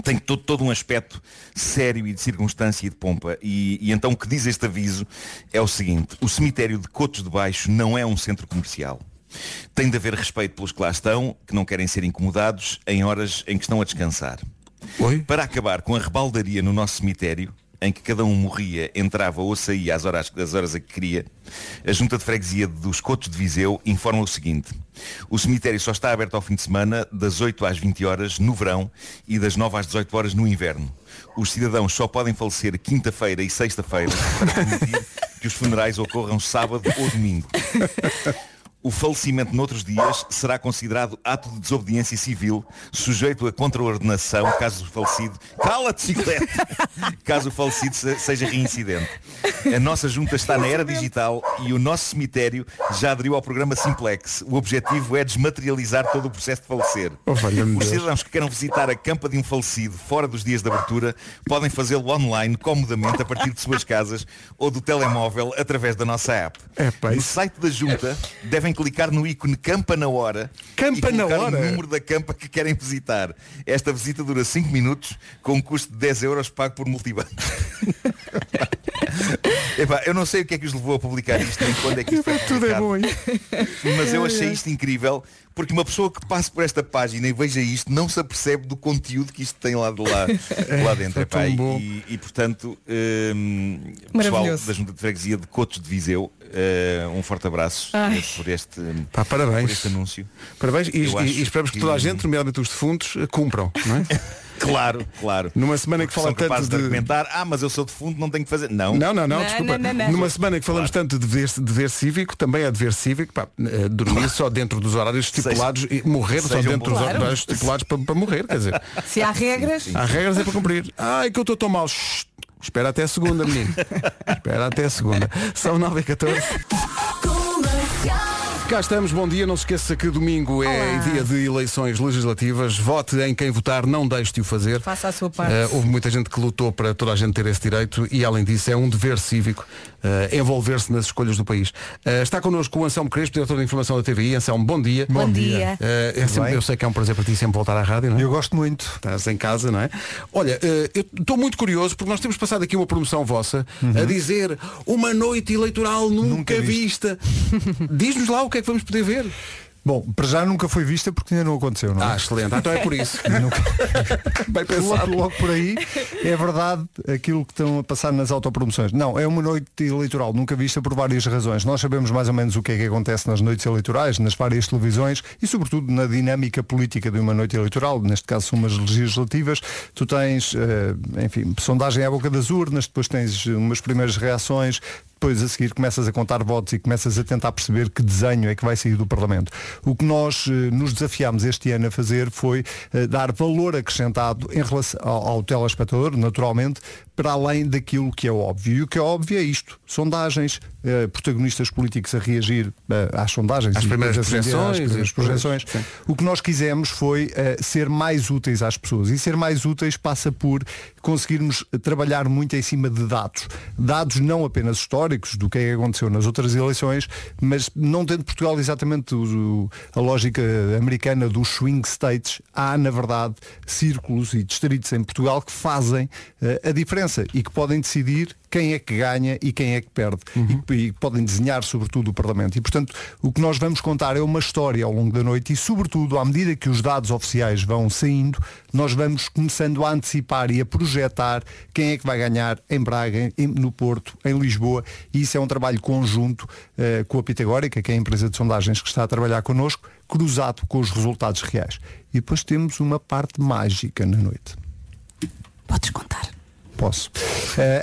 tem todo, todo um aspecto sério e de circunstância e de pompa. E, e então o que diz este aviso é o seguinte, o cemitério de Cotos de Baixo não é um centro comercial. Tem de haver respeito pelos que lá estão, que não querem ser incomodados em horas em que estão a descansar. Para acabar com a rebaldaria no nosso cemitério, em que cada um morria, entrava ou saía às horas, às horas a que queria, a Junta de Freguesia dos Cotos de Viseu informa o seguinte. O cemitério só está aberto ao fim de semana, das 8 às 20 horas no verão e das 9 às 18 horas no inverno. Os cidadãos só podem falecer quinta-feira e sexta-feira [LAUGHS] para permitir que os funerais ocorram sábado ou domingo. O falecimento noutros dias será considerado ato de desobediência civil, sujeito a contraordenação caso o falecido. Cala-te, chiclete! [LAUGHS] Caso o falecido se- seja reincidente. A nossa junta está na era digital e o nosso cemitério já aderiu ao programa Simplex. O objetivo é desmaterializar todo o processo de falecer. Oh, Os cidadãos que queiram visitar a campa de um falecido fora dos dias de abertura podem fazê-lo online, comodamente, a partir de suas casas ou do telemóvel através da nossa app. no site da junta devem clicar no ícone Campa na hora Campa e colocar hora? o número da campa que querem visitar. Esta visita dura 5 minutos com um custo de 10 euros pago por multibanco. [LAUGHS] [LAUGHS] Epá, eu não sei o que é que os levou a publicar isto nem quando é que isto foi Tudo é bom? Mas eu achei isto incrível porque uma pessoa que passe por esta página e veja isto não se apercebe do conteúdo que isto tem lá de lá, lá dentro. É epá, tão e-. E, portanto, hum, pessoal da Junta de Freguesia de Cotos de Viseu, eh, um forte abraço Ai. por este, Pá, parabéns. por este anúncio. Parabéns e, e- e esperamos que toda a gente, nomeadamente os defuntos, cumpram, não é? [LAUGHS] Claro, claro. Numa semana que fala tanto de de... argumentar, ah, mas eu sou defunto, não tenho que fazer. Não. Não, não, não, Não, desculpa. não, não, não. Numa semana que falamos tanto de dever, de dever cívico, também é dever cívico, pá, eh, dormir só dentro dos horários estipulados e morrer só sejam dentro dos bons. horários estipulados para, para morrer, quer dizer. [LAUGHS] Se há regras, Há regras é para cumprir. Ai, que eu estou tão mal. Shhh, Espera até a segunda, menino. [LAUGHS] Espera até a segunda. São 9 e 14. Cá estamos, bom dia. Não se esqueça que domingo é Olá. dia de eleições legislativas. Vote em quem votar, não deixe de o fazer. faça a sua parte. Eh, houve muita gente que lutou para toda a gente ter esse direito e, além disso, é um dever cívico eh, envolver-se nas escolhas do país. Eh, está connosco o Anselmo Crespo, diretor de informação da TVI. Anselmo, bom dia. Bom Bom dia. dia. Eh, é sempre- eu sei que é um prazer para ti sempre voltar à rádio, não é? Eu gosto muito. Estás em casa, não é? Olha, eu estou muito curioso porque nós temos passado aqui uma promoção vossa a dizer uma noite eleitoral nunca, Nunca vista. [LAUGHS] Diz-nos lá o que é que vamos poder ver. Bom, para já nunca foi vista porque ainda não aconteceu, não é? Ah, excelente. Então é por isso. [LAUGHS] Bem pensado. Logo, logo por aí é verdade aquilo que estão a passar nas autopromoções. Não, é uma noite eleitoral nunca vista por várias razões. Nós sabemos mais ou menos o que é que acontece nas noites eleitorais, nas várias televisões e sobretudo na dinâmica política de uma noite eleitoral, neste caso são umas legislativas. Tu tens, eh, enfim, sondagem à boca das urnas, depois tens umas primeiras reações, depois a seguir começas a contar votos e começas a tentar perceber que desenho é que vai sair do Parlamento. O que nós eh, nos desafiámos este ano a fazer foi eh, dar valor acrescentado em relação ao, ao telespectador, naturalmente, para além daquilo que é óbvio. E o que é óbvio é isto. Sondagens, eh, protagonistas políticos a reagir eh, às sondagens. Às e primeiras depois projeções às primeiras e projeções. sim. O que nós quisemos foi eh, ser mais úteis às pessoas. E ser mais úteis passa por conseguirmos trabalhar muito em cima de dados. Dados não apenas históricos do que é que aconteceu nas outras eleições, mas não tendo Portugal exatamente o- o- a lógica americana dos swing states, há na verdade círculos e distritos em Portugal que fazem eh, a diferença e que podem decidir quem é que ganha e quem é que perde. E, que- e que podem desenhar, sobretudo, o Parlamento. E, portanto, o que nós vamos contar é uma história ao longo da noite e, sobretudo, à medida que os dados oficiais vão saindo, nós vamos começando a antecipar e a projetar quem é que vai ganhar em Braga, em- no Porto, em Lisboa. E isso é um trabalho conjunto eh, com a Pitagórica, que é a empresa de sondagens que está a trabalhar connosco, cruzado com os resultados reais. E depois temos uma parte mágica na noite. Podes contar. Posso. Eh,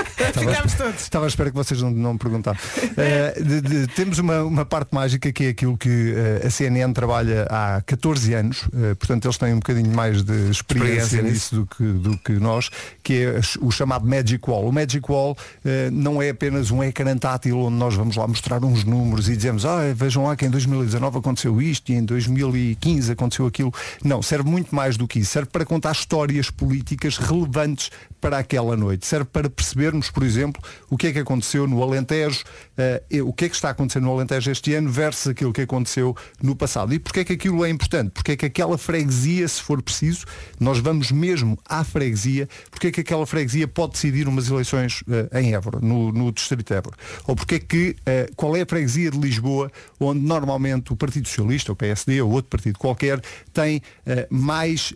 [LAUGHS] estava, estava à espera que vocês não, não me perguntaram. Eh, de- de- temos uma, uma parte mágica que é aquilo que eh, a CNN trabalha há 14 anos, eh, portanto eles têm um bocadinho mais de experiência, Experiência nisso do que, do que nós, que é o chamado Magic Wall. O Magic Wall não é apenas um ecrã tátil onde nós vamos lá mostrar uns números e dizemos, ah, vejam lá que em 2019 aconteceu isto e em 2015 aconteceu aquilo. Não, serve muito mais do que isso. Serve para contar histórias políticas relevantes para aquela noite. Serve para percebermos, por exemplo, o que é que aconteceu no Alentejo, e o que é que está acontecendo no Alentejo este ano versus aquilo que aconteceu no passado. E porquê é que aquilo é importante? Porque é que aquela freguesia, se for preciso, nós vamos mesmo à freguesia, porque é que aquela freguesia pode decidir umas eleições eh, em Évora, no, no Distrito de Évora. Ou porque é que, eh, qual é a freguesia de Lisboa, onde normalmente o Partido Socialista, o PSD ou outro partido qualquer, tem mais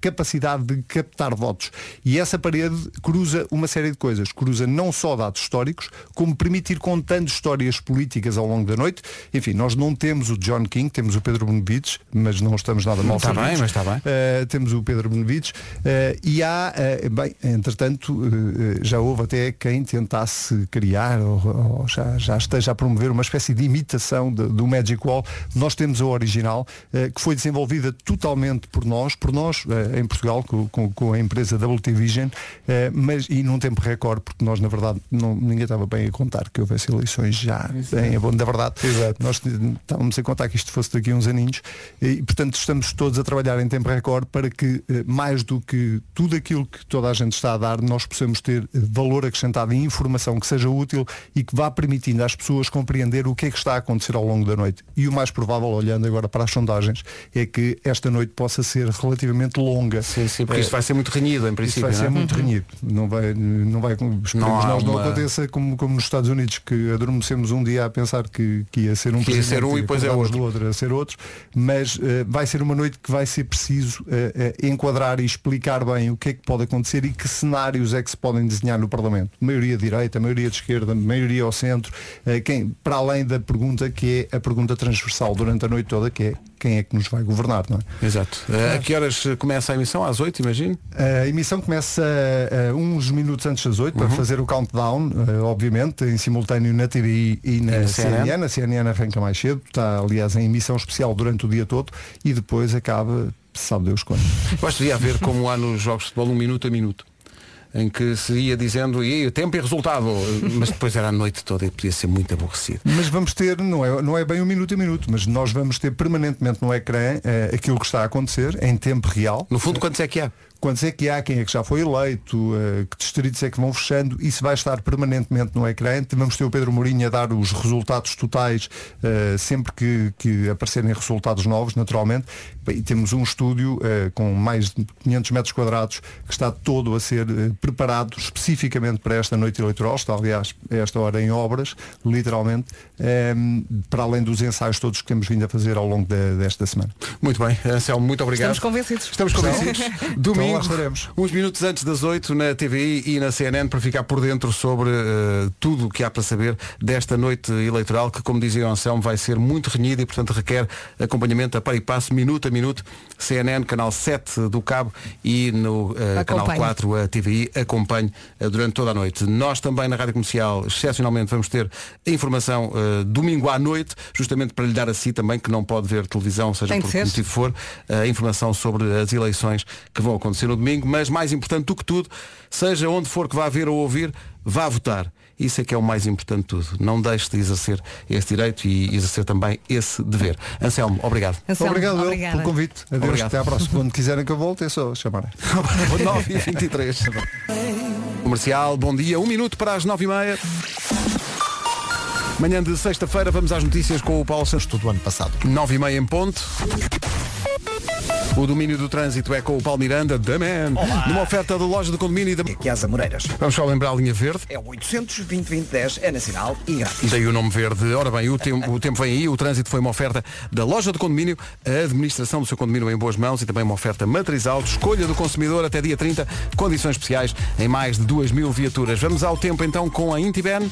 capacidade de captar votos. E essa parede cruza uma série de coisas. Não só dados históricos, como permite ir contando histórias políticas ao longo da noite. Enfim, nós não temos o John King, temos o Pedro Benevides, mas não estamos nada mal Está bem, mas está bem. Uh, temos o Pedro Benevides uh, e há, uh, bem, entretanto, já houve até quem tentasse criar ou, ou já, já esteja a promover uma espécie de imitação de- do Magic Wall. Nós temos a original, que foi desenvolvida totalmente por nós, por nós em Portugal, com, com- com a empresa WT Vision, mas e num tempo recorde, porque nós, na verdade, não, ninguém estava bem a contar que houvesse eleições já em abono da verdade. Nós estávamos a contar que isto fosse daqui a uns aninhos e, portanto, estamos todos a trabalhar em tempo recorde para que, eh, mais do que tudo aquilo que toda a gente está a dar, nós possamos ter eh, valor acrescentado e informação que seja útil e que vá permitindo às pessoas compreender o que é que está a acontecer ao longo da noite. E o mais provável, olhando agora para as sondagens, é que esta noite possa ser relativamente longa. Sim, sim, porque isto vai ser muito renhido, em Isso princípio. vai não ser é? muito renhido. Não vai, não vai, esperemos Não nós não uma- aconteça como, como nos Estados Unidos, que adormecemos um dia a pensar que, que ia ser um Que ia ser um e depois é outro. do outro a ser outro, mas eh, vai ser uma noite que vai ser preciso eh, eh, enquadrar e explicar bem o que é que pode acontecer e que cenários é que se podem desenhar no Parlamento. Maioria direita, maioria de esquerda, maioria ao centro, quem, para além da pergunta que é a pergunta transversal durante a noite toda, que é quem é que nos vai governar, não é? Exato. Eh, a que horas eh, começa a emissão? Às 8, imagino? A emissão começa eh, uns minutos antes das 8 Uhum. para fazer o countdown, eh, obviamente, em simultâneo na TVI e na, E na CNN. CNN. A CNN arranca mais cedo, está aliás em emissão especial durante o dia todo e depois acaba, sabe Deus quando. Que devia haver como há nos jogos de futebol um minuto a minuto. Em que se ia dizendo e tempo e resultado, [LAUGHS] mas depois era a noite toda e podia ser muito aborrecido. Mas vamos ter, não é, não é bem um minuto a minuto, mas nós vamos ter permanentemente no ecrã eh, aquilo que está a acontecer em tempo real. No fundo, quantos é que há? Quantos é que há, quem é que já foi eleito, eh, que distritos é que vão fechando, isso vai estar permanentemente no ecrã. Vamos ter o Pedro Mourinho a dar os resultados totais eh, sempre que, que aparecerem resultados novos, naturalmente. E temos um estúdio eh, com mais de 500 metros quadrados que está todo a ser preparado especificamente para esta noite eleitoral. Está, aliás, a esta hora em obras, literalmente, para além dos ensaios todos que temos vindo a fazer ao longo desta semana. Muito bem, Anselmo, muito obrigado. Estamos convencidos. Estamos convencidos. Então Domingo, uns minutos antes das 8 na TVI e na CNN para ficar por dentro sobre eh, tudo o que há para saber desta noite eleitoral que, como dizia o Anselmo, vai ser muito renhida e, portanto, requer acompanhamento a par e passo, minuto a minuto. CNN, canal 7 do Cabo e no eh, canal Acompanhe. 4 a TVI acompanhe eh, durante toda a noite. Nós também na Rádio Comercial, excepcionalmente, vamos ter a informação domingo à noite, justamente para lhe dar a si também, que não pode ver televisão, seja Tem por que motivo for, a informação sobre as eleições que vão acontecer no domingo, mas mais importante do que tudo, seja onde for que vá ver ou ouvir, vá votar. Isso é que é o mais importante de tudo. Não deixe de exercer esse direito e exercer também esse dever. Anselmo, obrigado. Anselmo, obrigado obrigada. pelo convite. Adeus, Obrigado. até à próxima. Quando quiserem que eu volte, é só chamar. [LAUGHS] 9 e 23 Comercial, bom dia. Um minuto para as 9 e meia. Manhã de sexta-feira, vamos às notícias com o Paulo Santos. Tudo do ano passado. 9 e meia em ponto. O domínio do trânsito é com o Paulo Miranda, da Man. Numa oferta da loja do condomínio da... Aqui às Amoreiras. Vamos só lembrar a linha verde. É o 800 2010 é nacional e grátis. Daí o nome verde. Ora bem, o tempo, o tempo vem aí, o trânsito foi uma oferta da loja do condomínio, a administração do seu condomínio em boas mãos e também uma oferta matriz alto, escolha do consumidor até dia 30, condições especiais em mais de 2 mil viaturas. Vamos ao tempo então com a Intiben.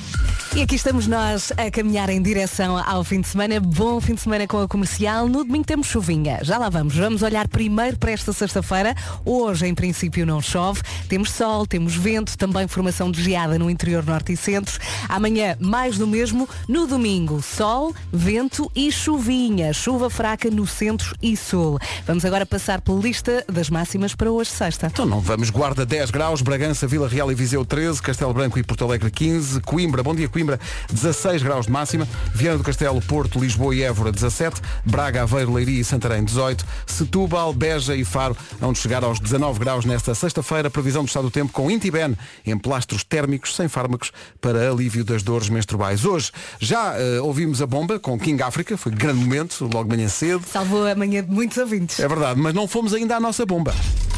E aqui estamos nós a caminhar em direção ao fim de semana. Bom fim de semana com a comercial. No domingo temos chuvinha. Já lá vamos. Vamos olhar primeiro para esta sexta-feira. Hoje, em princípio, não chove. Temos sol, temos vento, também formação de geada no interior norte e centro. Amanhã, mais do mesmo. No domingo, sol, vento e chuvinha. Chuva fraca no centro e sul. Vamos agora passar pela lista das máximas para hoje, sexta. Então não vamos, Guarda 10 graus, Bragança, Vila Real e Viseu 13, Castelo Branco e Porto Alegre 15, Coimbra, bom dia Coimbra, 16 graus de máxima, Viana do Castelo, Porto, Lisboa e Évora 17, Braga, Aveiro, Leiria e Santarém 18, Setúbal, Beja e Faro, onde chegar aos 19 graus nesta sexta-feira, previsão do estado do tempo com Intiben, em plastros térmicos sem fármacos para alívio das dores menstruais. Hoje já eh, ouvimos a bomba com King África, foi grande momento, logo de manhã cedo. Salvou a manhã de muitos ouvintes. É verdade, mas não fomos ainda à nossa bomba.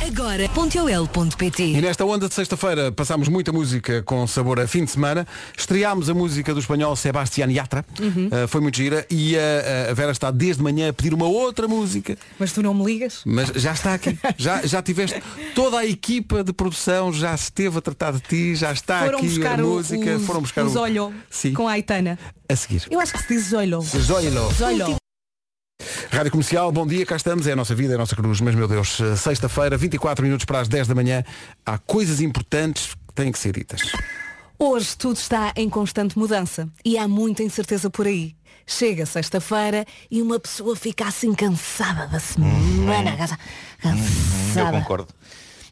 Agora, ponteol.pt E nesta onda de sexta-feira passámos muita música com sabor a fim de semana. Estreámos a música do espanhol Sebastián Yatra. Uh, foi muito gira. E a, a Vera está desde manhã a pedir uma outra música. Mas tu não me ligas? Mas já está aqui. [LAUGHS] Já, já tiveste toda a equipa de produção, já esteve a tratar de ti, já está Foram aqui buscar a música. os, Foram buscar os o... olho Sim. com a Aitana. A seguir. Eu acho que se diz olho. Zoilo. Zolho. Rádio Comercial, bom dia, cá estamos, é a nossa vida, é a nossa cruz, mas meu Deus, eh, sexta-feira, 24 minutos para as 10 da manhã, há coisas importantes que têm que ser ditas. Hoje tudo está em constante mudança e há muita incerteza por aí. Chega sexta-feira e uma pessoa fica assim cansada da semana. Eu Cansada. concordo.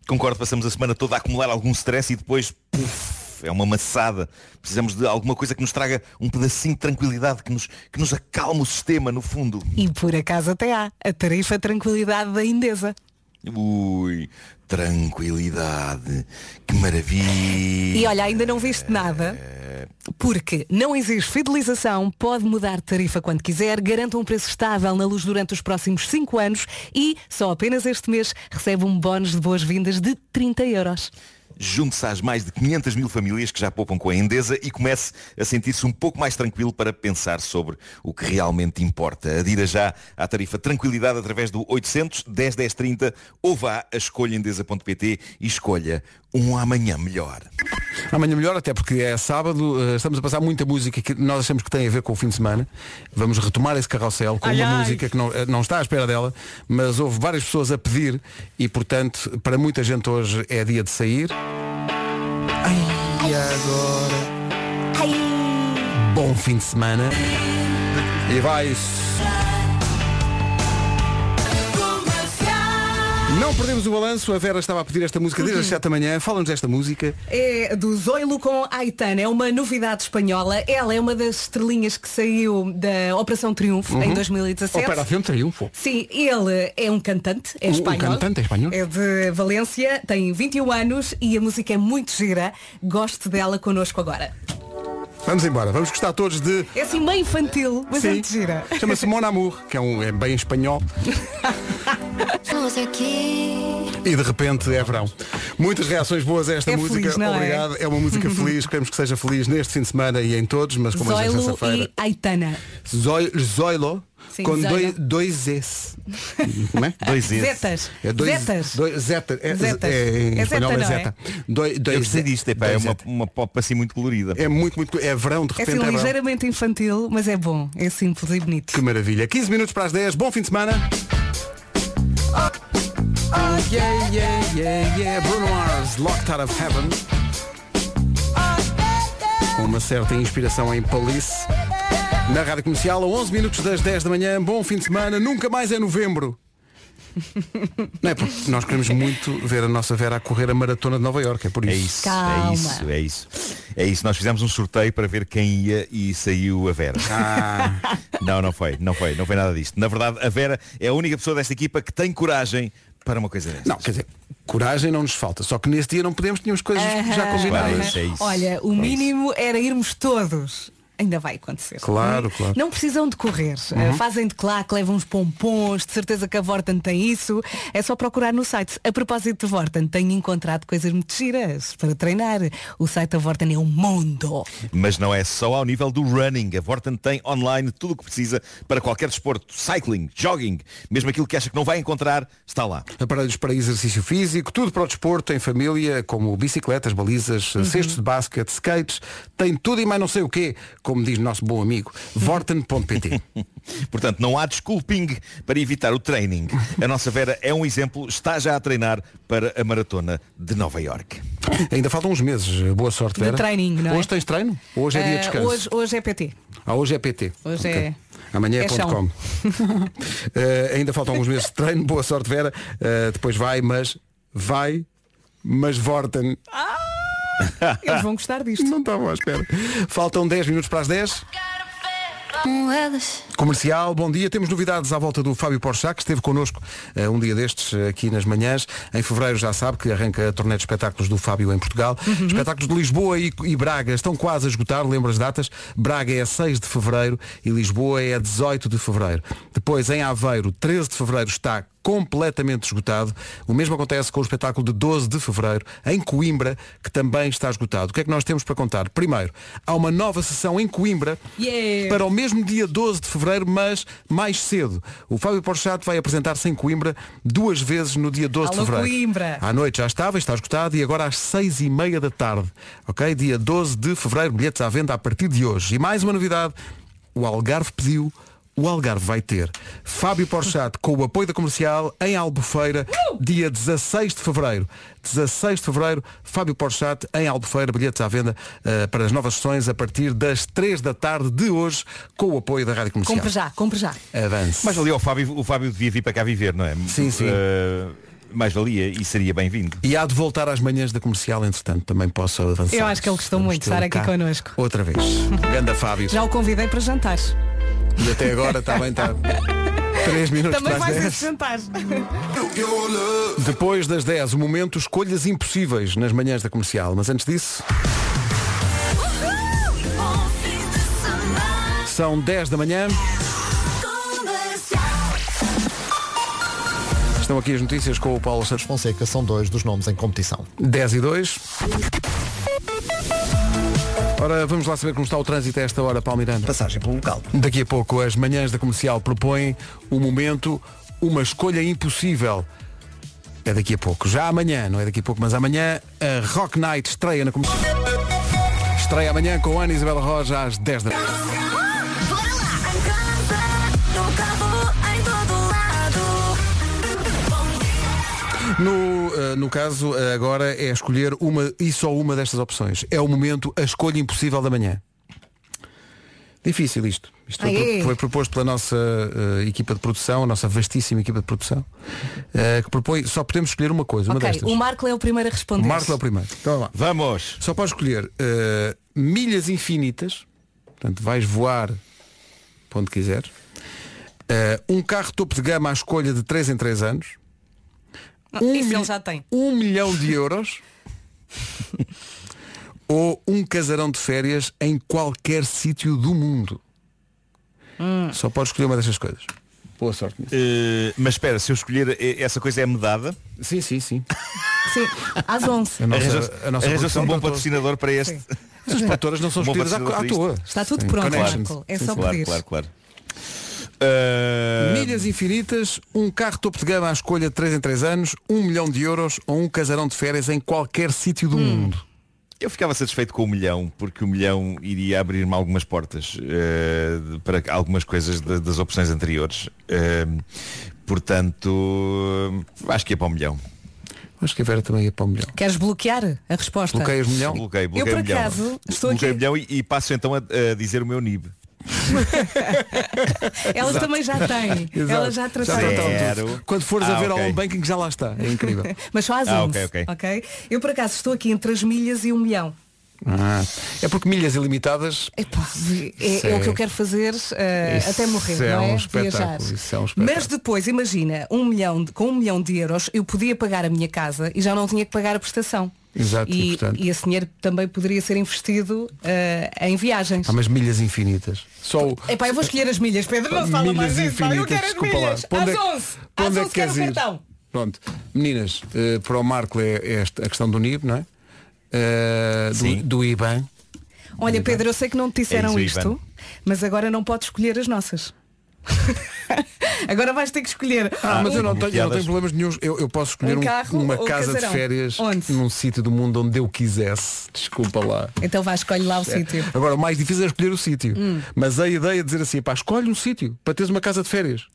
Concordo, passamos a semana toda a acumular algum stress e depois puf, é uma maçada. Precisamos de alguma coisa que nos traga um pedacinho de tranquilidade, que nos, que nos acalme o sistema, no fundo. E por acaso até há a tarifa Tranquilidade da Indesa. Ui, tranquilidade. Que maravilha. E olha, ainda não viste nada. Porque não exige fidelização, pode mudar de tarifa quando quiser, garanta um preço estável na luz durante os próximos 5 anos e só apenas este mês recebe um bónus de boas-vindas de 30 euros. Junte-se às mais de 500 mil famílias que já poupam com a Endesa e comece a sentir-se um pouco mais tranquilo para pensar sobre o que realmente importa. Adira já à tarifa Tranquilidade através do 800 10 10 30 ou vá a escolhaendesa.pt e escolha um amanhã melhor. Amanhã melhor, até porque é sábado, eh, estamos a passar muita música que nós achamos que tem a ver com o fim de semana. Vamos retomar esse carrossel com Ai, uma ai. música que não, eh, não está à espera dela, mas houve várias pessoas a pedir e, portanto, para muita gente hoje é dia de sair. E agora? Bom fim de semana. E vai Não perdemos o balanço, a Vera estava a pedir esta música desde as 7 da manhã. Fala-nos desta música. É do Zoilo com Aitana, é uma novidade espanhola. Ela é uma das estrelinhas que saiu da Operação Triunfo em Uhum. 2017. Operação Triunfo. Sim, ele é um cantante, é Um- um espanhol. cantante, é espanhol. É de Valência, tem 21 anos e a música é muito gira. Gosto dela connosco agora. Vamos embora, vamos gostar todos de. É assim meio infantil, mas é Sim. muito gira. Chama-se Mon Amour, que é, um, é bem espanhol. [LAUGHS] E de repente é verão. Muitas reações boas a esta É música. feliz, é? Obrigado. É? uma música [LAUGHS] feliz. Queremos que seja feliz neste fim de semana e em todos, mas como hoje é Zoilo sexta-feira. e Aitana. Zoi- Zoilo Sim, com dois, dois S. Como é? [LAUGHS] Dois S. Zetas. É dois, Zetas. Dois, zeta. É, Zetas. é, em É espanhol zeta, é não é? zeta. Doi- dois Eu gostei disto, é dois uma, zeta. uma pop assim muito colorida. É muito, muito. É verão, de É repente assim é verão. ligeiramente infantil, mas é bom. É simples e bonito. Que maravilha. 15 minutos para as 10. Bom fim de semana. Ah, yeah, yeah, yeah, yeah. Bruno Mars, Locked Out of Heaven. Com uma certa inspiração em Police. Na Rádio Comercial, a 11 minutos das 10 da manhã. Bom fim de semana. Nunca mais é novembro. [LAUGHS] Não é porque nós queremos muito ver a nossa Vera a correr a maratona de Nova Iorque, é por isso. É isso, Calma. é isso, é isso. É isso. Nós fizemos um sorteio para ver quem ia e saiu a Vera. Ah. [LAUGHS] Não, não foi, não foi, não foi nada disto. Na verdade, a Vera é a única pessoa desta equipa que tem coragem para uma coisa dessas. Não, quer dizer, coragem não nos falta. Só que nesse dia não podemos, tínhamos coisas já Aham. combinadas. é isso. Olha, o mínimo era irmos todos. Ainda vai acontecer. Claro, claro. Não precisam de correr. Uhum. Uh, fazem de claque, levam uns pompons, de certeza que a Vorten tem isso. É só procurar no site. A propósito de Vorten, tenho encontrado coisas muito giras para treinar. O site da Vorten é um mundo. Mas não é só ao nível do running. A Vorten tem online tudo o que precisa para qualquer desporto. Cycling, jogging, mesmo aquilo que acha que não vai encontrar, está lá. Aparelhos para exercício físico, tudo para o desporto, em família, como bicicletas, balizas, cestos de basquete, skates, tem tudo e mais não sei o quê, como diz nosso bom amigo, vorten.pt. [LAUGHS] Portanto, não há desculping para evitar o training. A nossa Vera é um exemplo, está já a treinar para a maratona de Nova York. Ainda faltam uns meses. Boa sorte, De Vera. training, não é? Hoje tens treino? Hoje é dia de Uh, descanso? hoje, hoje é PT. Ah, hoje é PT. Hoje Ok. é- Amanhã é, é ponto chão. com. [LAUGHS] Eh, ainda faltam alguns meses de treino. Boa sorte, Vera. Eh, depois vai, mas vai, mas Vorten. [LAUGHS] Eles vão gostar disto. Não estavam à espera. Faltam 10 minutos para as 10. Comercial, bom dia. Temos novidades à volta do Fábio Porchat, que esteve connosco eh, um dia destes eh, aqui nas manhãs. Em fevereiro já sabe que arranca a turnê de espetáculos do Fábio em Portugal. Espetáculos de Lisboa e, e Braga estão quase a esgotar, lembra as datas? Braga é a 6 de fevereiro e Lisboa é a 18 de fevereiro. Depois em Aveiro, 13 de fevereiro está completamente esgotado. O mesmo acontece com o espetáculo de 12 de fevereiro em Coimbra, que também está esgotado. O que é que nós temos para contar? Primeiro, há uma nova sessão em Coimbra Yeah. para o mesmo dia 12 de fevereiro, mas mais cedo. O Fábio Porchat vai apresentar-se em Coimbra duas vezes no dia 12 de Alô, fevereiro. Coimbra. À noite já estava, está esgotado e agora às seis e meia da tarde. Ok? Dia 12 de fevereiro, bilhetes à venda a partir de hoje. E mais uma novidade, o Algarve pediu, o Algarve vai ter. Fábio Porchat com o apoio da comercial em Albufeira, dia 16 de fevereiro. 16 de fevereiro, Fábio Porchat em Albufeira, bilhetes à venda eh, para as novas sessões a partir das 3 da tarde de hoje, com o apoio da Rádio Comercial. Compre já, compre já. Avance. Mas ali o Fábio, o Fábio devia vir para cá viver, não é? Sim, sim. Eh, mais valia e seria bem-vindo. E há de voltar às manhãs da comercial, entretanto, também posso avançar. Eu acho que ele gostou Vamos muito de estar aqui connosco. Outra vez. [LAUGHS] Ganda Fábio. Já o convidei para jantar. E até agora está bem, está. 3 minutos Também para as vai 10. ser. Depois das 10, o momento escolhas impossíveis nas manhãs da comercial. Mas antes disso. São 10 da manhã. Estão aqui as notícias com o Paulo Santos Fonseca são dois dos nomes em competição. 10 e 2. Ora, vamos lá saber como está o trânsito a esta hora, Paulo Miranda. Passagem pelo local. Daqui a pouco, as manhãs da comercial propõem o momento, uma escolha impossível. É daqui a pouco. Já amanhã, não é daqui a pouco, mas amanhã, a Rock Night estreia na comercial. Estreia amanhã com Ana Isabela Roja às 10 da noite. No, no caso, eh, agora é escolher uma e só uma destas opções. É o momento, a escolha impossível da manhã. Difícil isto. Isto foi, é? foi proposto pela nossa eh, equipa de produção, a nossa vastíssima equipa de produção, eh, que propõe, só podemos escolher uma coisa, uma Ok, destas. o Marco é o primeiro a O responder. Marco é o primeiro. Então, vá. Vamos! Só podes escolher eh, milhas infinitas, portanto vais voar para onde quiseres, eh, um carro topo de gama à escolha de 3 em 3 anos, um, Isso mil- ele já tem. um milhão de euros [LAUGHS] ou um casarão de férias em qualquer sítio do mundo. Hum. Só podes escolher uma destas coisas. Boa sorte. Eh, mas espera, se eu escolher eh, essa coisa é medada, Sim, sim, sim. [LAUGHS] Sim, às 11. A nossa, arranjou-se a nossa arranjou-se um bom patrocinador para este. As produtoras não são [LAUGHS] escolhidas à, à toa. Está tudo Sim, pronto. É Sim, só sim. Claro, pedir. claro, claro. Milhas infinitas, um carro topo de gama à escolha de 3 em 3 anos, um milhão de euros ou um casarão de férias em qualquer sítio do mundo. Eu ficava satisfeito com o milhão, porque o milhão iria abrir-me algumas portas de- para algumas coisas da- das opções anteriores. Eh, portanto, acho que é para o milhão. Acho que a Vera também ia para o milhão. Queres bloquear a resposta? Bloqueias milhão? Bloqueio, Eu bloqueio por o milhão. acaso estou Bloqueio aqui. o milhão e, e passo então a, a dizer o meu NIB. [LAUGHS] Ela Exato. também já tem. [LAUGHS] Exato. Ela já tratou. Já tudo. Quando fores a Ah, ver ok. ao home banking já lá está. É incrível. [LAUGHS] Mas só às Ah, 11. ok, ok. Eu por acaso estou aqui entre as milhas e um milhão. Ah, é porque milhas ilimitadas. Epá, é, Isso é o é- que eu quero fazer Isso até morrer, é não é? um Viajar. isso é um. Mas depois, imagina, um milhão de- com um milhão de euros eu podia pagar a minha casa e já não tinha que pagar a prestação. Exato, e, E, portanto- e esse dinheiro também poderia ser investido eh, em viagens. Há umas milhas infinitas. Só o- Epá, eu vou escolher as milhas, Pedro, não fala milhas mais disso, pá, eu infinitas, quero as lá. milhas. Onde Às é que- 11, para às onde é 11 que quero o cartão. Pronto. Meninas, eh, para o Marco é esta, a questão do NIB, não é? Eh, do, do IBAN. Olha, Pedro, eu sei que não te disseram É isso, isto, Ivan. mas agora não podes escolher as nossas. [LAUGHS] agora vais ter que escolher. Ah, mas eu não, tenho, eu não tenho problemas nenhum. Eu, eu posso escolher Um um- carro uma casa de casarão? férias Onde? num sítio do mundo onde eu quisesse. Desculpa lá. Então vai, escolhe lá o sítio. Agora, o mais difícil é escolher o sítio. Hum. Mas a ideia de dizer assim, pá, escolhe um sítio para teres uma casa de férias.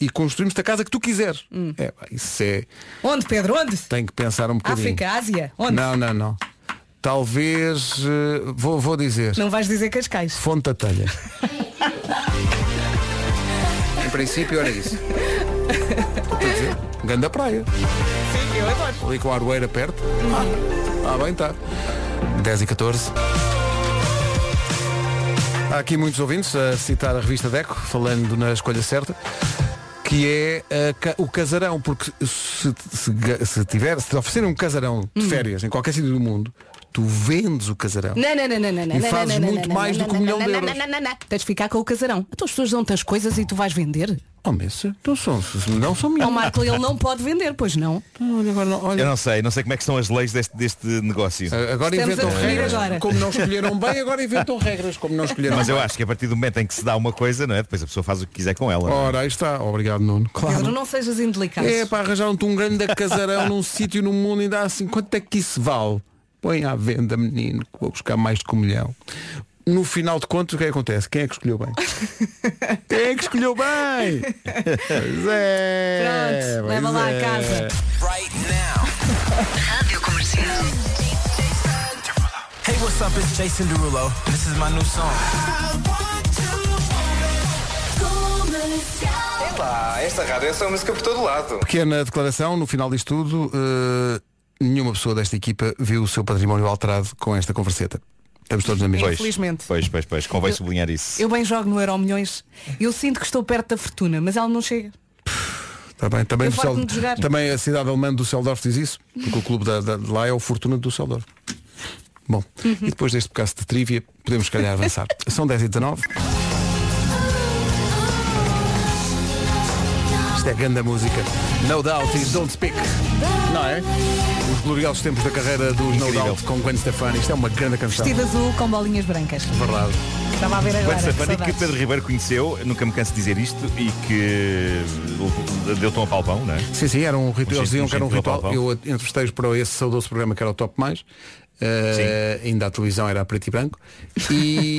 E construímos-te a casa que tu quiseres. Hum. É, pá, isso é. Onde, Pedro? Onde? Tem que pensar um bocadinho. África, Ásia? Onde? Não, não, não. Talvez. eh, vou, vou dizer. Não vais dizer Cascais. Fonte da Telha. [LAUGHS] em princípio era isso. Estou a dizer. Ganda praia. Sim, eu adoro. Ali com a Aroeira perto. Ah, ah, bem está. 10 e 14. Há aqui muitos ouvintes a citar a revista Deco, falando na escolha certa, que é a ca- o casarão, porque se, se, ga- se tiver, se te oferecerem um casarão de férias em qualquer sítio do mundo, tu vendes o casarão. Não, não, não, não, não, não, E não, fazes não, não, muito não, mais não, do que um não, milhão não, de não, euros. não, não, não. Tens de ficar com o casarão. Então as pessoas dão-te as coisas e tu vais vender. Oh, mas então são, não são minhas. Marco ele não pode vender, pois não. Olha, agora não, olha. Eu não sei, não sei como é que são as leis deste, deste negócio. Agora Estamos inventam regras. agora. Como não escolheram bem, agora inventam regras. Como não escolheram Mas eu bem. acho que a partir do momento em que se dá uma coisa, não é? Depois a pessoa faz o que quiser com ela. não é? Ora, aí está. Obrigado, Nuno. Pedro, Claro. não sejas indelicado. É para arranjar-te um grande casarão num sítio no mundo e dá assim. Quanto é que isso vale? Põe à venda, menino, que vou buscar mais de que um milhão. No final de contas, o que é que acontece? Quem é que escolheu bem? [LAUGHS] Quem é que escolheu bem? Pois é, Pronto, leva lá a é. casa. Rádio Comercial. Hey, what's up? It's Jason Derulo. This is my new song. Epá, esta rádio é só música por todo lado. Pequena declaração, no final disto tudo, eh, nenhuma pessoa desta equipa viu o seu património alterado com esta converseta. Estamos todos na mesma. Pois, Infelizmente. Pois, pois, pois. Convém sublinhar isso. Eu bem jogo no Euro Milhões. Eu sinto que estou perto da fortuna, mas ela não chega. Tá bem, também, farto-me Cel- também a cidade alemã do Seldorf diz isso, porque o clube da, da- de lá é o Fortuna do Seldorf. Bom, Uhum. e depois deste bocado de trivia, podemos se calhar avançar. [LAUGHS] São 10 e 19 Isto é grande música. No Doubt e Don't Speak. Não é? Os gloriosos tempos da carreira dos No Incrível. Doubt com Gwen Stefani. Isto é uma grande canção. Vestido azul com bolinhas brancas. Verdade. Estava a ver agora. Gwen Stefani que saudades. Pedro Ribeiro conheceu, nunca me canso de dizer isto, e que deu tom a palpão, não é? Sim, sim, era um ritual. Um Eles diziam que era um um ritual. do Eu entrevistei-os para esse saudoso programa que era o Top Mais. Uh, ainda a televisão era a preto e branco e,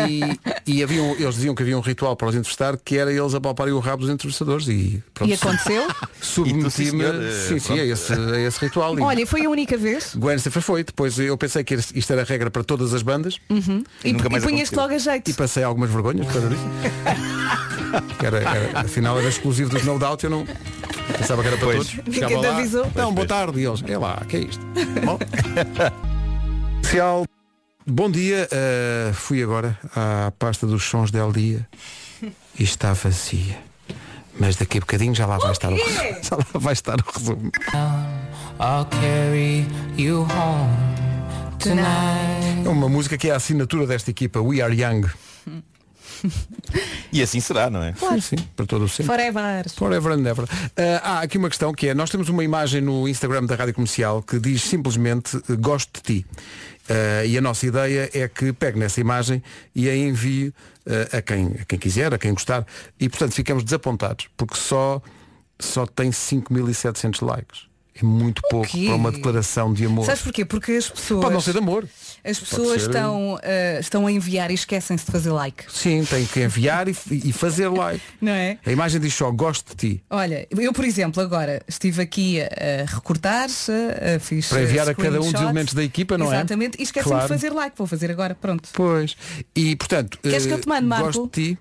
e haviam, eles diziam que havia um ritual para os entrevistar que era eles apalparem o rabo dos entrevistadores e, E aconteceu? [LAUGHS] submeti-me sim, eh, sim, sim, pronto. a esse, a esse ritual e Olha, foi a única vez. Gwen Stefani foi, depois eu pensei que isto era regra para todas as bandas Uhum. E, nunca e punhas-te aconteceu. logo a jeito. e passei algumas vergonhas por causa disso Que [LAUGHS] era, era- afinal era exclusivo dos No Doubt eu não pensava que era para Pois. todos lá, avisou. Não, boa tarde e eles, é lá, que é isto Bom. [LAUGHS] Especial Bom dia, uh, fui agora à pasta dos sons del dia e está vazia. Mas daqui a bocadinho já lá vai estar o, [LAUGHS] já lá vai estar o resumo. I'll carry you home tonight. É uma música que é a assinatura desta equipa, We Are Young. [LAUGHS] E assim será, não é? Sim, sim, para todo o sempre. Forever. Forever and ever. Ah, há aqui uma questão que é, nós temos uma imagem no Instagram da Rádio Comercial que diz simplesmente eh, gosto de ti. Ah, e a nossa ideia é que pegue nessa imagem e a envie ah, a, quem, a quem quiser, a quem gostar. E portanto ficamos desapontados, porque só, só tem 5.700 likes. É muito pouco para uma declaração de amor. Sabes porquê? Porque as pessoas. Pode não ser de amor. As pessoas ser- estão, ah, estão a enviar e esquecem-se de fazer like. Sim, tem que enviar e, e fazer like. [LAUGHS] Não é? A imagem diz só gosto de ti. Olha, eu por exemplo agora estive aqui a, recortar, a, fiz Para enviar eh, a cada um dos elementos da equipa, não é? Exatamente, e esqueci Claro. de fazer like, vou fazer agora, pronto. Pois. E portanto, Queres que eh, eu te mande, Marco? gosto de ti.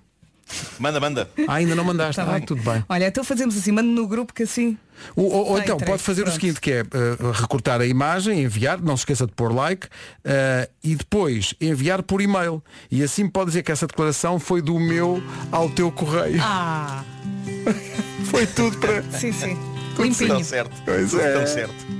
Manda, manda. Ah, ainda não mandaste. Tá ah, bem. tudo bem. Olha, então fazemos assim, mando no grupo que assim. Ou, ou- ou então entregue, pode fazer pronto. o seguinte, que é eh, recortar a imagem, enviar, não se esqueça de pôr like, eh, e depois enviar por e-mail. E assim pode dizer que essa declaração foi do meu ao teu correio. Ah! [LAUGHS] Foi tudo para. Sim, sim. Tudo Limpinho. tão certo. Pois é. tão certo.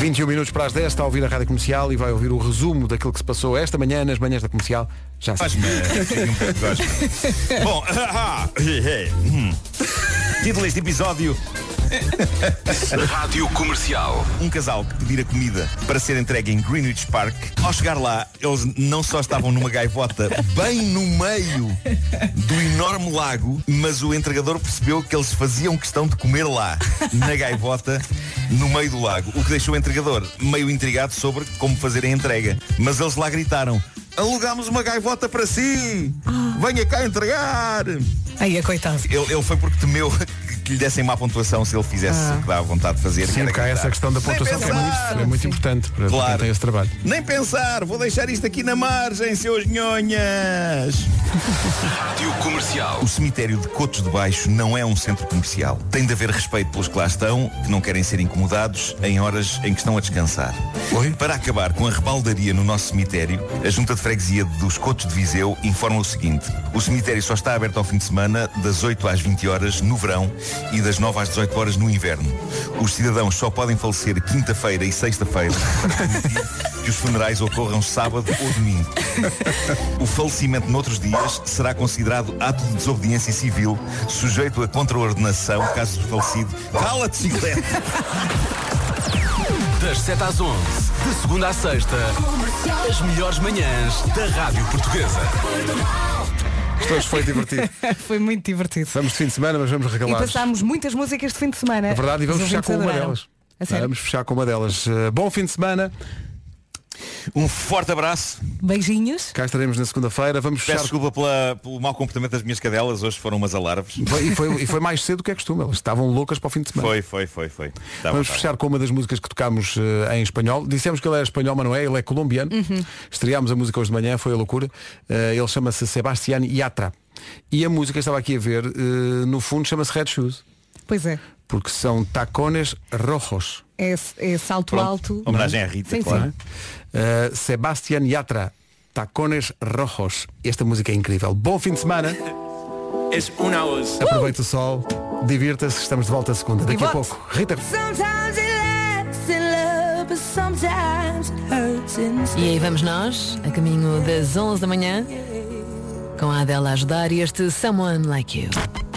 21 minutos para as 10, está a ouvir a Rádio Comercial e vai ouvir o resumo daquilo que se passou esta manhã nas manhãs da comercial. Já se Faz-me um pouco de gosma. [LAUGHS] Bom, [LAUGHS] hum. título deste episódio. [LAUGHS] Rádio Comercial. Um casal que pedira comida para ser entregue em Greenwich Park. Ao chegar lá, eles não só estavam numa gaivota bem no meio do enorme lago, mas o entregador percebeu que eles faziam questão de comer lá, na gaivota, no meio do lago. O que deixou o entregador meio intrigado sobre como fazer a entrega. Mas eles lá gritaram. Alugámos uma gaivota para si! Venha cá entregar! Aí é coitado. Ele, ele foi porque temeu que lhe dessem má pontuação se ele fizesse Ah. o que dá vontade de fazer. Sim, há gritar. essa questão da pontuação que é muito, é muito importante para Claro. quem tem esse trabalho. Nem pensar, vou deixar isto aqui na margem, seus nhonhas. Rádio Comercial. O cemitério de Cotos de Baixo não é um centro comercial. Tem de haver respeito pelos que lá estão, que não querem ser incomodados em horas em que estão a descansar. Para acabar com a rebaldaria no nosso cemitério, a Junta de Freguesia dos Cotos de Viseu informa o seguinte. O cemitério só está aberto ao fim de semana, das 8 às 20 horas no verão e das 9 às 18 horas no inverno. Os cidadãos só podem falecer quinta-feira e sexta-feira [LAUGHS] que os funerais ocorram sábado ou domingo. O falecimento noutros dias será considerado ato de desobediência civil, sujeito a contraordenação caso falecido. Cala-te, chiclete! Das 7 às 11, de segunda à sexta, as melhores manhãs da Rádio Portuguesa. Isto hoje foi divertido. [LAUGHS] Foi muito divertido. Vamos de fim de semana, mas vamos E regalar. passámos muitas músicas de fim de semana. É verdade, e vamos Os fechar com uma delas. Vamos fechar com uma delas. Uh, bom fim de semana. Um forte abraço. Beijinhos. Cá estaremos na segunda-feira. Vamos Peço fechar. desculpa pela- pelo mau comportamento das minhas cadelas, hoje foram umas alarves. Foi- E foi, e foi mais cedo do que é costume. Elas estavam loucas para o fim de semana. Foi, foi, foi, foi. Tá Vamos fechar com uma das músicas que tocámos eh, em espanhol. Dissemos que ele era espanhol, mas não é, ele é colombiano. Uhum. Estreámos a música hoje de manhã, foi a loucura. Eh, ele chama-se Sebastián Yatra. E a música, estava aqui a ver, eh, no fundo chama-se Red Shoes. Pois é. Porque são tacones rojos. É, é salto Pronto. alto. Homenagem à Rita, Sim, claro. sim. Uh, Sebastián Yatra, Tacones Rojos. Esta música é incrível. Bom fim de semana. [LAUGHS] Es una voz. Aproveite o sol, divirta-se. Estamos de volta a segunda. Daqui a pouco. Rita. E aí vamos nós, a caminho das 11 da manhã, com a Adela a ajudar e este Someone Like You.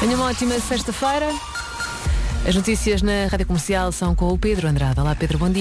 Tenha uma ótima sexta-feira. As notícias na Rádio Comercial são com o Pedro Andrade. Olá Pedro, bom dia.